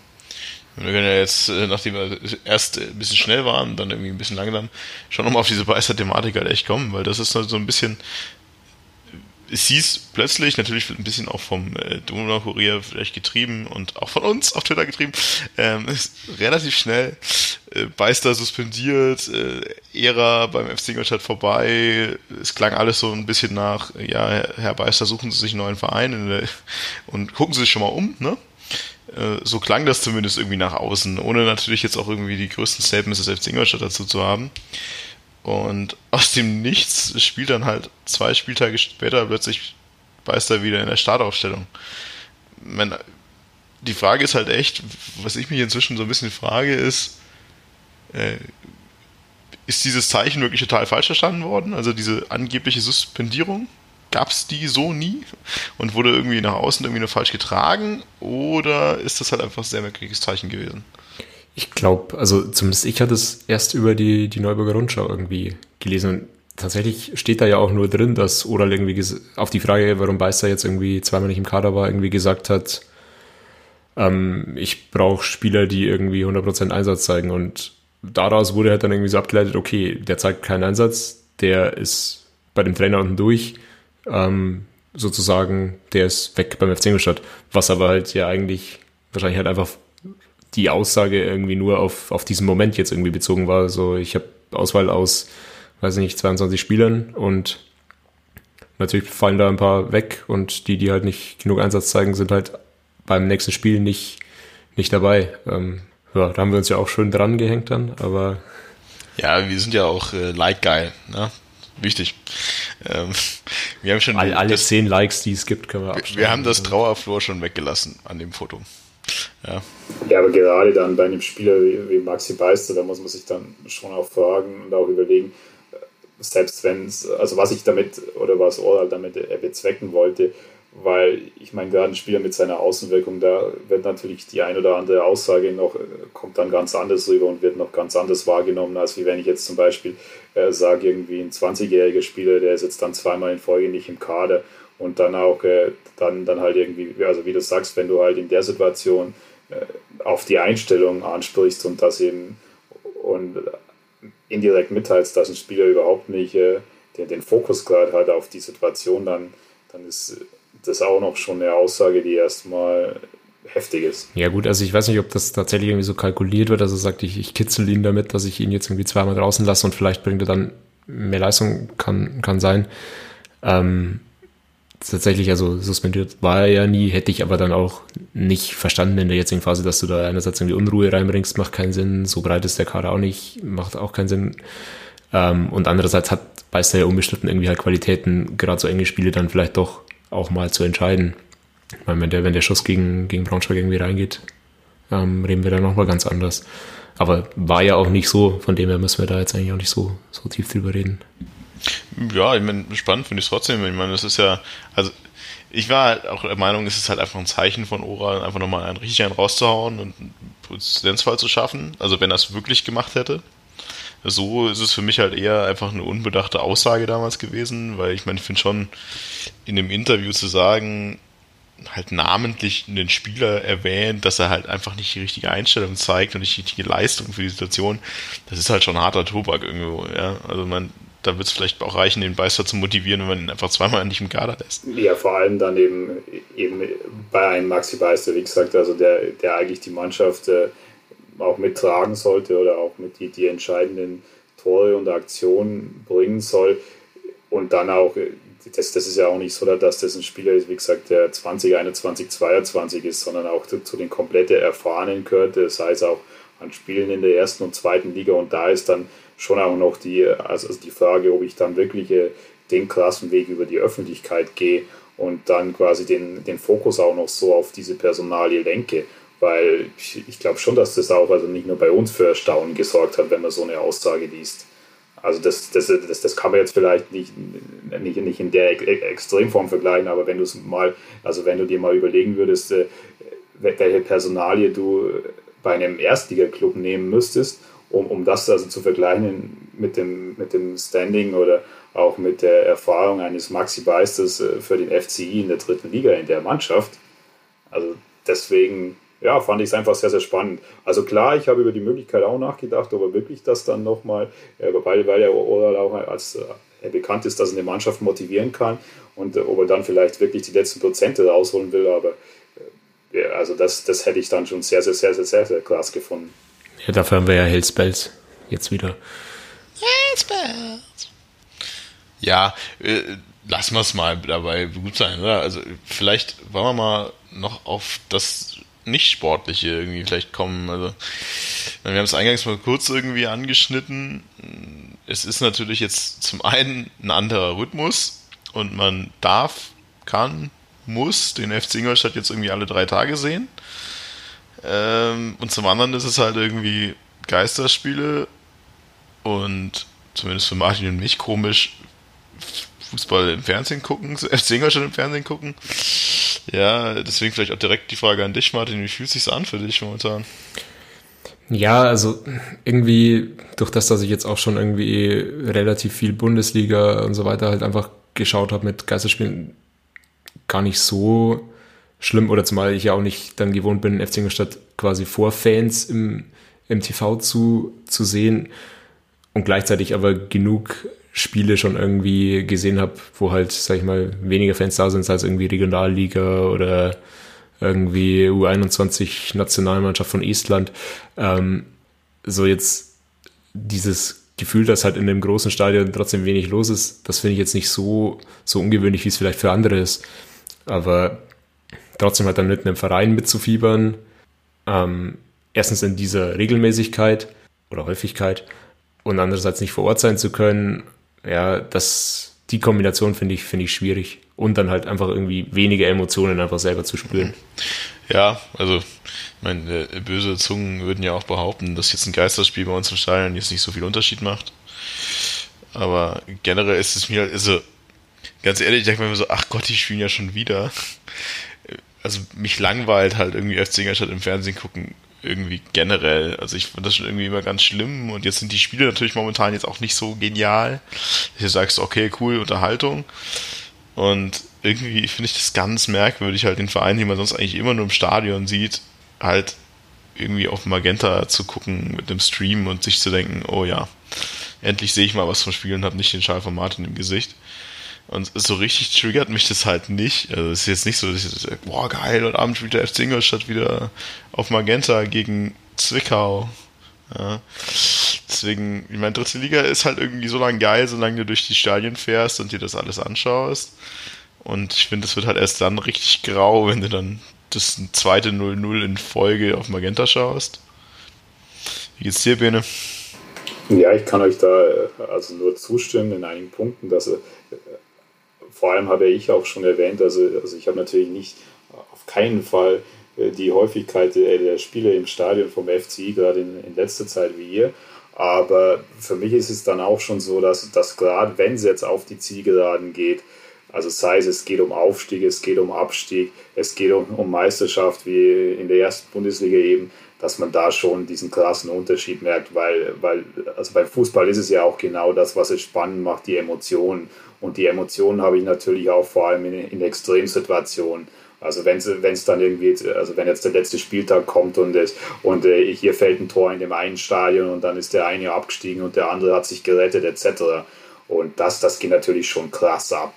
Wir können ja jetzt, nachdem wir erst ein bisschen schnell waren, dann irgendwie ein bisschen langsam, schon nochmal auf diese Beißer-Thematik halt echt kommen, weil das ist halt so ein bisschen es hieß plötzlich, natürlich ein bisschen auch vom äh, Donau-Kurier vielleicht getrieben und auch von uns auf Twitter getrieben, ähm, relativ schnell äh, Beister suspendiert, äh, Ära beim FC Ingolstadt vorbei, es klang alles so ein bisschen nach, ja, Herr Beister, suchen Sie sich einen neuen Verein der, und gucken Sie sich schon mal um, ne? Äh, so klang das zumindest irgendwie nach außen, ohne natürlich jetzt auch irgendwie die größten Statements des FC Ingolstadt dazu zu haben. Und aus dem Nichts spielt dann halt zwei Spieltage später plötzlich Beister wieder in der Startaufstellung. Meine, die Frage ist halt echt, was ich mich inzwischen so ein bisschen frage, ist, äh, ist dieses Zeichen wirklich total falsch verstanden worden? Also diese angebliche Suspendierung? Gab es die so nie und wurde irgendwie nach außen irgendwie nur falsch getragen? Oder ist das halt einfach ein sehr merkwürdiges Zeichen gewesen? Ich glaube, also zumindest ich hatte es erst über die, die Neuburger Rundschau irgendwie gelesen. Und tatsächlich steht da ja auch nur drin, dass Oral irgendwie auf die Frage, warum Beister jetzt irgendwie zweimal nicht im Kader war, irgendwie gesagt hat, ähm, ich brauche Spieler, die irgendwie 100% Einsatz zeigen. Und daraus wurde halt dann irgendwie so abgeleitet, okay, der zeigt keinen Einsatz, der ist bei dem Trainer unten durch, ähm, sozusagen, der ist weg beim FC Ingolstadt. Was aber halt ja eigentlich wahrscheinlich halt einfach die Aussage irgendwie nur auf, auf diesen Moment jetzt irgendwie bezogen war. So, ich habe Auswahl aus, weiß nicht, 22 Spielern und natürlich fallen da ein paar weg und die, die halt nicht genug Einsatz zeigen, sind halt beim nächsten Spiel nicht, nicht dabei. Ähm, ja, da haben wir uns ja auch schön dran gehängt dann, aber. Ja, wir sind ja auch äh, like-geil, ne? Wichtig. Ähm, wir haben schon. All, alle zehn Likes, die es gibt, können wir abschneiden. Wir haben das Trauerflor schon weggelassen an dem Foto. Ja. ja, aber gerade dann bei einem Spieler wie, wie Maxi Beister, da muss man sich dann schon auch fragen und auch überlegen, selbst wenn es, also was ich damit oder was Oral damit er bezwecken wollte, weil ich meine, gerade ein Spieler mit seiner Außenwirkung, da wird natürlich die ein oder andere Aussage noch, kommt dann ganz anders rüber und wird noch ganz anders wahrgenommen, als wie wenn ich jetzt zum Beispiel äh, sage, irgendwie ein 20-jähriger Spieler, der ist jetzt dann zweimal in Folge nicht im Kader und dann auch äh, dann, dann halt irgendwie, also wie du sagst, wenn du halt in der Situation äh, auf die Einstellung ansprichst und das eben und indirekt mitteilst, dass ein Spieler überhaupt nicht äh, den, den Fokus gerade hat auf die Situation, dann, dann ist das auch noch schon eine Aussage, die erstmal heftig ist. Ja gut, also ich weiß nicht, ob das tatsächlich irgendwie so kalkuliert wird, also sagt ich, ich kitzel ihn damit, dass ich ihn jetzt irgendwie zweimal draußen lasse und vielleicht bringt er dann mehr Leistung, kann, kann sein. Ähm, tatsächlich, also suspendiert war er ja nie, hätte ich aber dann auch nicht verstanden in der jetzigen Phase, dass du da einerseits irgendwie Unruhe reinbringst, macht keinen Sinn, so breit ist der Kader auch nicht, macht auch keinen Sinn. Ähm, und andererseits hat, beißt er ja unbestritten irgendwie halt Qualitäten, gerade so enge Spiele dann vielleicht doch auch mal zu entscheiden. Weil wenn der, wenn der Schuss gegen, gegen Braunschweig irgendwie reingeht, ähm, reden wir da nochmal ganz anders. Aber war ja auch nicht so, von dem her müssen wir da jetzt eigentlich auch nicht so, so tief drüber reden. Ja, ich meine, spannend finde ich es trotzdem. Ich meine, das ist ja, also ich war halt auch der Meinung, es ist halt einfach ein Zeichen von Ora, einfach nochmal einen richtig einen rauszuhauen und einen Präzedenzfall zu schaffen. Also wenn er es wirklich gemacht hätte. So ist es für mich halt eher einfach eine unbedachte Aussage damals gewesen, weil ich meine, ich finde schon, in dem Interview zu sagen, halt namentlich einen Spieler erwähnt, dass er halt einfach nicht die richtige Einstellung zeigt und nicht die richtige Leistung für die Situation, das ist halt schon harter Tobak irgendwo, ja. Also man, da wird es vielleicht auch reichen, den Beister zu motivieren, wenn man ihn einfach zweimal nicht im Kader lässt. Ja, vor allem dann eben, eben bei einem Maxi Beister, wie gesagt, also der, der eigentlich die Mannschaft äh, auch mittragen sollte oder auch mit die, die entscheidenden Tore und Aktionen bringen soll und dann auch äh, das, das ist ja auch nicht so, dass das ein Spieler ist, wie gesagt, der 2021, 22 ist, sondern auch zu, zu den kompletten Erfahrenen gehört, das heißt auch an Spielen in der ersten und zweiten Liga und da ist dann schon auch noch die, also die Frage, ob ich dann wirklich äh, den krassen Weg über die Öffentlichkeit gehe und dann quasi den, den Fokus auch noch so auf diese Personalie lenke. Weil ich, ich glaube schon, dass das auch also nicht nur bei uns für Erstaunen gesorgt hat, wenn man so eine Aussage liest. Also das, das, das, das kann man jetzt vielleicht nicht, nicht, nicht in der Extremform vergleichen, aber wenn du es mal, also wenn du dir mal überlegen würdest, äh, welche Personalie du bei einem Erstliga-Club nehmen müsstest um, um das also zu vergleichen mit dem, mit dem Standing oder auch mit der Erfahrung eines Maxi Beistes äh, für den FCI in der dritten Liga in der Mannschaft. Also deswegen, ja, fand ich es einfach sehr, sehr spannend. Also klar, ich habe über die Möglichkeit auch nachgedacht, ob er wirklich das dann nochmal, äh, weil, weil er Oral auch als er äh, bekannt ist, dass er eine Mannschaft motivieren kann und ob er dann vielleicht wirklich die letzten Prozente rausholen will, aber also das, das hätte ich dann schon sehr, sehr, sehr, sehr, sehr, sehr krass gefunden. Ja, dafür haben wir ja Hellspells jetzt wieder. Hellspells. Ja, äh, lassen wir es mal dabei gut sein, oder? Also vielleicht wollen wir mal noch auf das nicht-Sportliche irgendwie vielleicht kommen. Also wir haben es eingangs mal kurz irgendwie angeschnitten. Es ist natürlich jetzt zum einen ein anderer Rhythmus und man darf, kann, muss den FC Ingolstadt jetzt irgendwie alle drei Tage sehen. Ähm, und zum anderen ist es halt irgendwie Geisterspiele und zumindest für Martin und mich komisch Fußball im Fernsehen gucken, FC Ingolstadt im Fernsehen gucken. Ja, deswegen vielleicht auch direkt die Frage an dich, Martin. Wie fühlt es sich an für dich momentan? Ja, also irgendwie durch das, dass ich jetzt auch schon irgendwie relativ viel Bundesliga und so weiter halt einfach geschaut habe mit Geisterspielen, gar nicht so schlimm oder zumal ich ja auch nicht dann gewohnt bin, FC Ingolstadt quasi vor Fans im, im TV zu, zu sehen und gleichzeitig aber genug Spiele schon irgendwie gesehen habe, wo halt, sag ich mal, weniger Fans da sind als irgendwie Regionalliga oder irgendwie U21 Nationalmannschaft von Estland. Ähm, so jetzt dieses Gefühl, dass halt in dem großen Stadion trotzdem wenig los ist, das finde ich jetzt nicht so, so ungewöhnlich, wie es vielleicht für andere ist. Aber trotzdem halt dann mit einem Verein mitzufiebern. Ähm, erstens in dieser Regelmäßigkeit oder Häufigkeit und andererseits nicht vor Ort sein zu können. Ja, das, die Kombination finde ich, finde ich schwierig. Und dann halt einfach irgendwie weniger Emotionen einfach selber zu spüren. Ja, also, meine, äh, böse Zungen würden ja auch behaupten, dass jetzt ein Geisterspiel bei uns im Stadion jetzt nicht so viel Unterschied macht. Aber generell ist es mir, also, ganz ehrlich, ich denke mir so, ach Gott, die spielen ja schon wieder also mich langweilt halt irgendwie FC Ingolstadt im Fernsehen gucken irgendwie generell. Also ich fand das schon irgendwie immer ganz schlimm und jetzt sind die Spiele natürlich momentan jetzt auch nicht so genial. Du sagst, okay, cool, Unterhaltung. Und irgendwie finde ich das ganz merkwürdig, halt den Verein, den man sonst eigentlich immer nur im Stadion sieht, halt irgendwie auf Magenta zu gucken mit dem Stream und sich zu denken, oh ja, endlich sehe ich mal was vom Spiel und habe nicht den Schal von Martin im Gesicht. Und so richtig triggert mich das halt nicht. Also es ist jetzt nicht so, dass ich sage, boah geil, heute Abend spielt der FC Ingolstadt wieder auf Magenta gegen Zwickau. Ja. Deswegen, ich meine, dritte Liga ist halt irgendwie so lange geil, solange du durch die Stadien fährst und dir das alles anschaust. Und ich finde, es wird halt erst dann richtig grau, wenn du dann das zweite 0-0 in Folge auf Magenta schaust. Wie geht's dir, Bene? Ja, ich kann euch da äh, also nur zustimmen in einigen Punkten, dass äh, vor allem habe ich auch schon erwähnt, also, also ich habe natürlich nicht auf keinen Fall äh, die Häufigkeit der Spiele im Stadion vom FCI, gerade in, in letzter Zeit wie ihr. Aber für mich ist es dann auch schon so, dass, dass gerade wenn es jetzt auf die Zielgeraden geht, also sei es, es geht um Aufstieg, es geht um Abstieg, es geht um, um Meisterschaft wie in der ersten Bundesliga eben, dass man da schon diesen krassen Unterschied merkt, weil, weil also beim Fußball ist es ja auch genau das, was es spannend macht, die Emotionen. Und die Emotionen habe ich natürlich auch vor allem in, in Extremsituationen. Also wenn es dann irgendwie, also wenn jetzt der letzte Spieltag kommt und, es, und äh, hier fällt ein Tor in dem einen Stadion und dann ist der eine abgestiegen und der andere hat sich gerettet etc. Und das, das geht natürlich schon krass ab.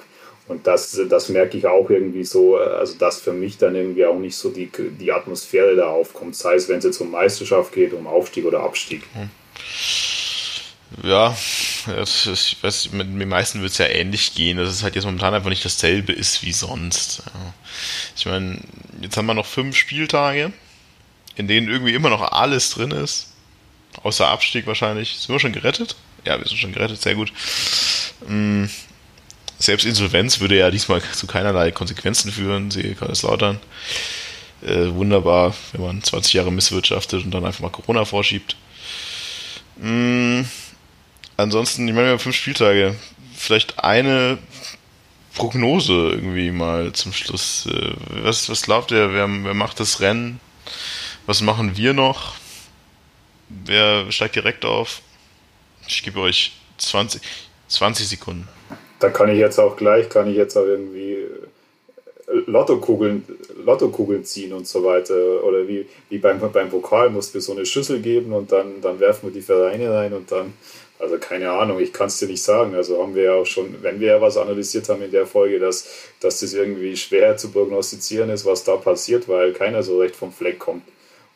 Und das, das merke ich auch irgendwie so, also dass für mich dann irgendwie auch nicht so die, die Atmosphäre da aufkommt, sei es, wenn es jetzt um Meisterschaft geht, um Aufstieg oder Abstieg. Ja, ich weiß, mit den meisten wird es ja ähnlich gehen, dass es halt jetzt momentan einfach nicht dasselbe ist wie sonst. Ich meine, jetzt haben wir noch fünf Spieltage, in denen irgendwie immer noch alles drin ist, außer Abstieg wahrscheinlich. Sind wir schon gerettet? Ja, wir sind schon gerettet, sehr gut. Selbst Insolvenz würde ja diesmal zu keinerlei Konsequenzen führen, sehe Kaiserslautern. Äh, wunderbar, wenn man 20 Jahre misswirtschaftet und dann einfach mal Corona vorschiebt. Mm, ansonsten, ich meine, wir haben fünf Spieltage. Vielleicht eine Prognose irgendwie mal zum Schluss. Äh, was, was glaubt ihr, wer, wer macht das Rennen? Was machen wir noch? Wer steigt direkt auf? Ich gebe euch 20, 20 Sekunden da kann ich jetzt auch gleich, kann ich jetzt auch irgendwie äh, Lottokugeln, Lottokugeln ziehen und so weiter. Oder wie, wie beim, beim Pokal musst du so eine Schüssel geben und dann, dann werfen wir die Vereine rein und dann, also keine Ahnung, ich kann es dir nicht sagen. Also haben wir ja auch schon, wenn wir ja was analysiert haben in der Folge, dass, dass das irgendwie schwer zu prognostizieren ist, was da passiert, weil keiner so recht vom Fleck kommt.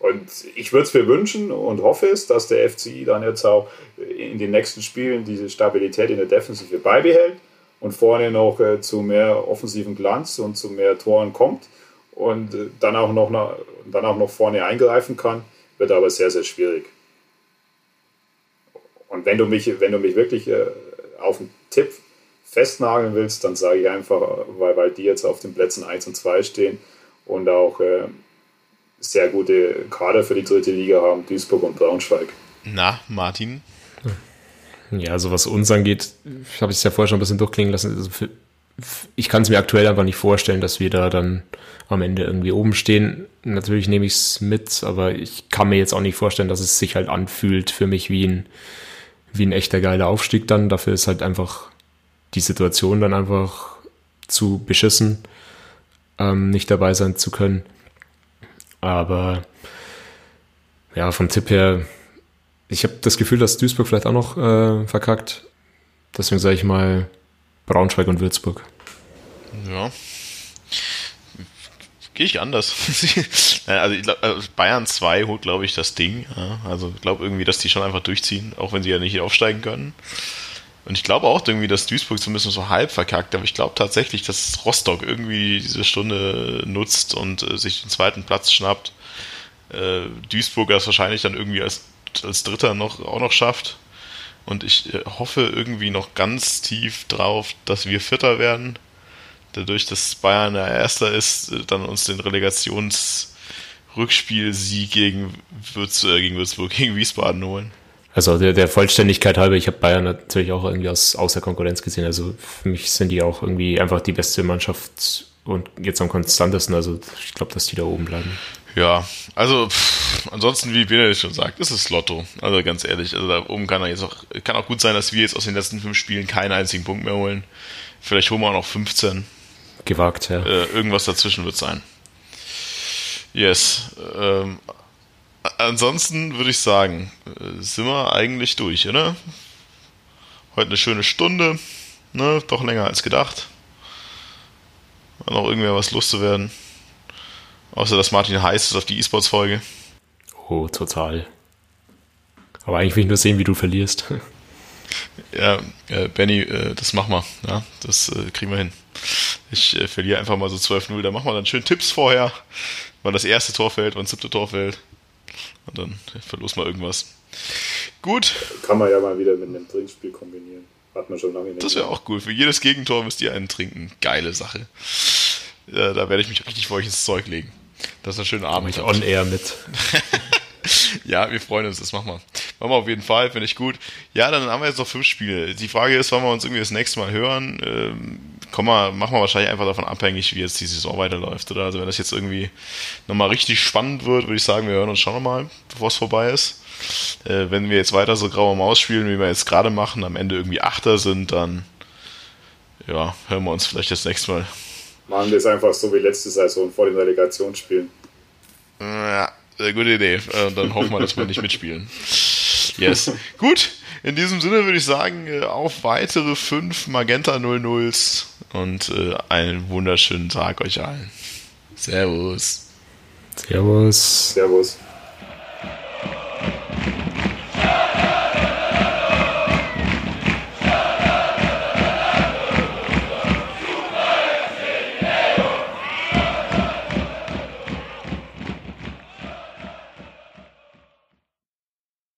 Und ich würde es mir wünschen und hoffe es, dass der FCI dann jetzt auch in den nächsten Spielen diese Stabilität in der Defensive beibehält und vorne noch äh, zu mehr offensiven Glanz und zu mehr Toren kommt und äh, dann, auch noch, nach, dann auch noch vorne eingreifen kann, wird aber sehr, sehr schwierig. Und wenn du mich, wenn du mich wirklich äh, auf einen Tipp festnageln willst, dann sage ich einfach, weil, weil die jetzt auf den Plätzen 1 und 2 stehen und auch äh, sehr gute Kader für die dritte Liga haben, Duisburg und Braunschweig. Na, Martin? Ja, also was uns angeht, habe ich es ja vorher schon ein bisschen durchklingen lassen. Also für, ich kann es mir aktuell einfach nicht vorstellen, dass wir da dann am Ende irgendwie oben stehen. Natürlich nehme ich es mit, aber ich kann mir jetzt auch nicht vorstellen, dass es sich halt anfühlt für mich wie ein, wie ein echter geiler Aufstieg dann. Dafür ist halt einfach die Situation dann einfach zu beschissen, ähm, nicht dabei sein zu können. Aber ja, vom Tipp her ich habe das Gefühl, dass Duisburg vielleicht auch noch äh, verkackt. Deswegen sage ich mal Braunschweig und Würzburg. Ja. Gehe ich anders. also ich glaub, also Bayern 2 holt, glaube ich, das Ding. Also ich glaube irgendwie, dass die schon einfach durchziehen, auch wenn sie ja nicht aufsteigen können. Und ich glaube auch irgendwie, dass Duisburg zumindest so halb verkackt, aber ich glaube tatsächlich, dass Rostock irgendwie diese Stunde nutzt und äh, sich den zweiten Platz schnappt. Äh, Duisburger ist wahrscheinlich dann irgendwie als als Dritter noch, auch noch schafft. Und ich äh, hoffe irgendwie noch ganz tief drauf, dass wir Vierter werden. Dadurch, dass Bayern der Erster ist, äh, dann uns den Relegationsrückspielsieg gegen, Würz, äh, gegen Würzburg, gegen Wiesbaden holen. Also der, der Vollständigkeit halber, ich habe Bayern natürlich auch irgendwie aus, außer Konkurrenz gesehen. Also für mich sind die auch irgendwie einfach die beste Mannschaft und jetzt am konstantesten. Also ich glaube, dass die da oben bleiben. Ja, also pff, ansonsten, wie Benedikt schon sagt, ist es Lotto. Also ganz ehrlich, also da oben kann er jetzt auch, kann auch gut sein, dass wir jetzt aus den letzten fünf Spielen keinen einzigen Punkt mehr holen. Vielleicht holen wir auch noch 15. Gewagt, ja. Äh, irgendwas dazwischen wird sein. Yes. Ähm, ansonsten würde ich sagen, äh, sind wir eigentlich durch, oder? Heute eine schöne Stunde. Ne? Doch länger als gedacht. War noch irgendwer was loszuwerden. Außer dass Martin heiß ist auf die E-Sports-Folge. Oh, total. Aber eigentlich will ich nur sehen, wie du verlierst. Ja, äh, Benny, äh, das machen wir. Ja, das äh, kriegen wir hin. Ich äh, verliere einfach mal so 12-0. Da machen wir dann schön Tipps vorher, wann das erste Tor fällt, wann das siebte Tor fällt. Und dann verlosen wir irgendwas. Gut. Kann man ja mal wieder mit einem Trinkspiel kombinieren. Hat man schon lange nicht. Das wäre auch cool. Für jedes Gegentor müsst ihr einen trinken. Geile Sache. Ja, da werde ich mich richtig für euch ins Zeug legen. Das ist ein schöner Abend. Ich on air mit. ja, wir freuen uns, das machen wir. Machen wir auf jeden Fall, finde ich gut. Ja, dann haben wir jetzt noch fünf Spiele. Die Frage ist, wann wir uns irgendwie das nächste Mal hören. Ähm, komm mal, machen wir wahrscheinlich einfach davon abhängig, wie jetzt die Saison weiterläuft. Oder? Also wenn das jetzt irgendwie nochmal richtig spannend wird, würde ich sagen, wir hören uns schon nochmal, bevor es vorbei ist. Äh, wenn wir jetzt weiter so graue Maus spielen, wie wir jetzt gerade machen, am Ende irgendwie Achter sind, dann ja, hören wir uns vielleicht das nächste Mal. Machen wir es einfach so wie letzte Saison vor den Relegationsspielen. Ja, sehr gute Idee. Äh, dann hoffen wir, dass wir nicht mitspielen. Yes. Gut, in diesem Sinne würde ich sagen, äh, auf weitere fünf Magenta 00s und äh, einen wunderschönen Tag euch allen. Servus. Servus. Servus.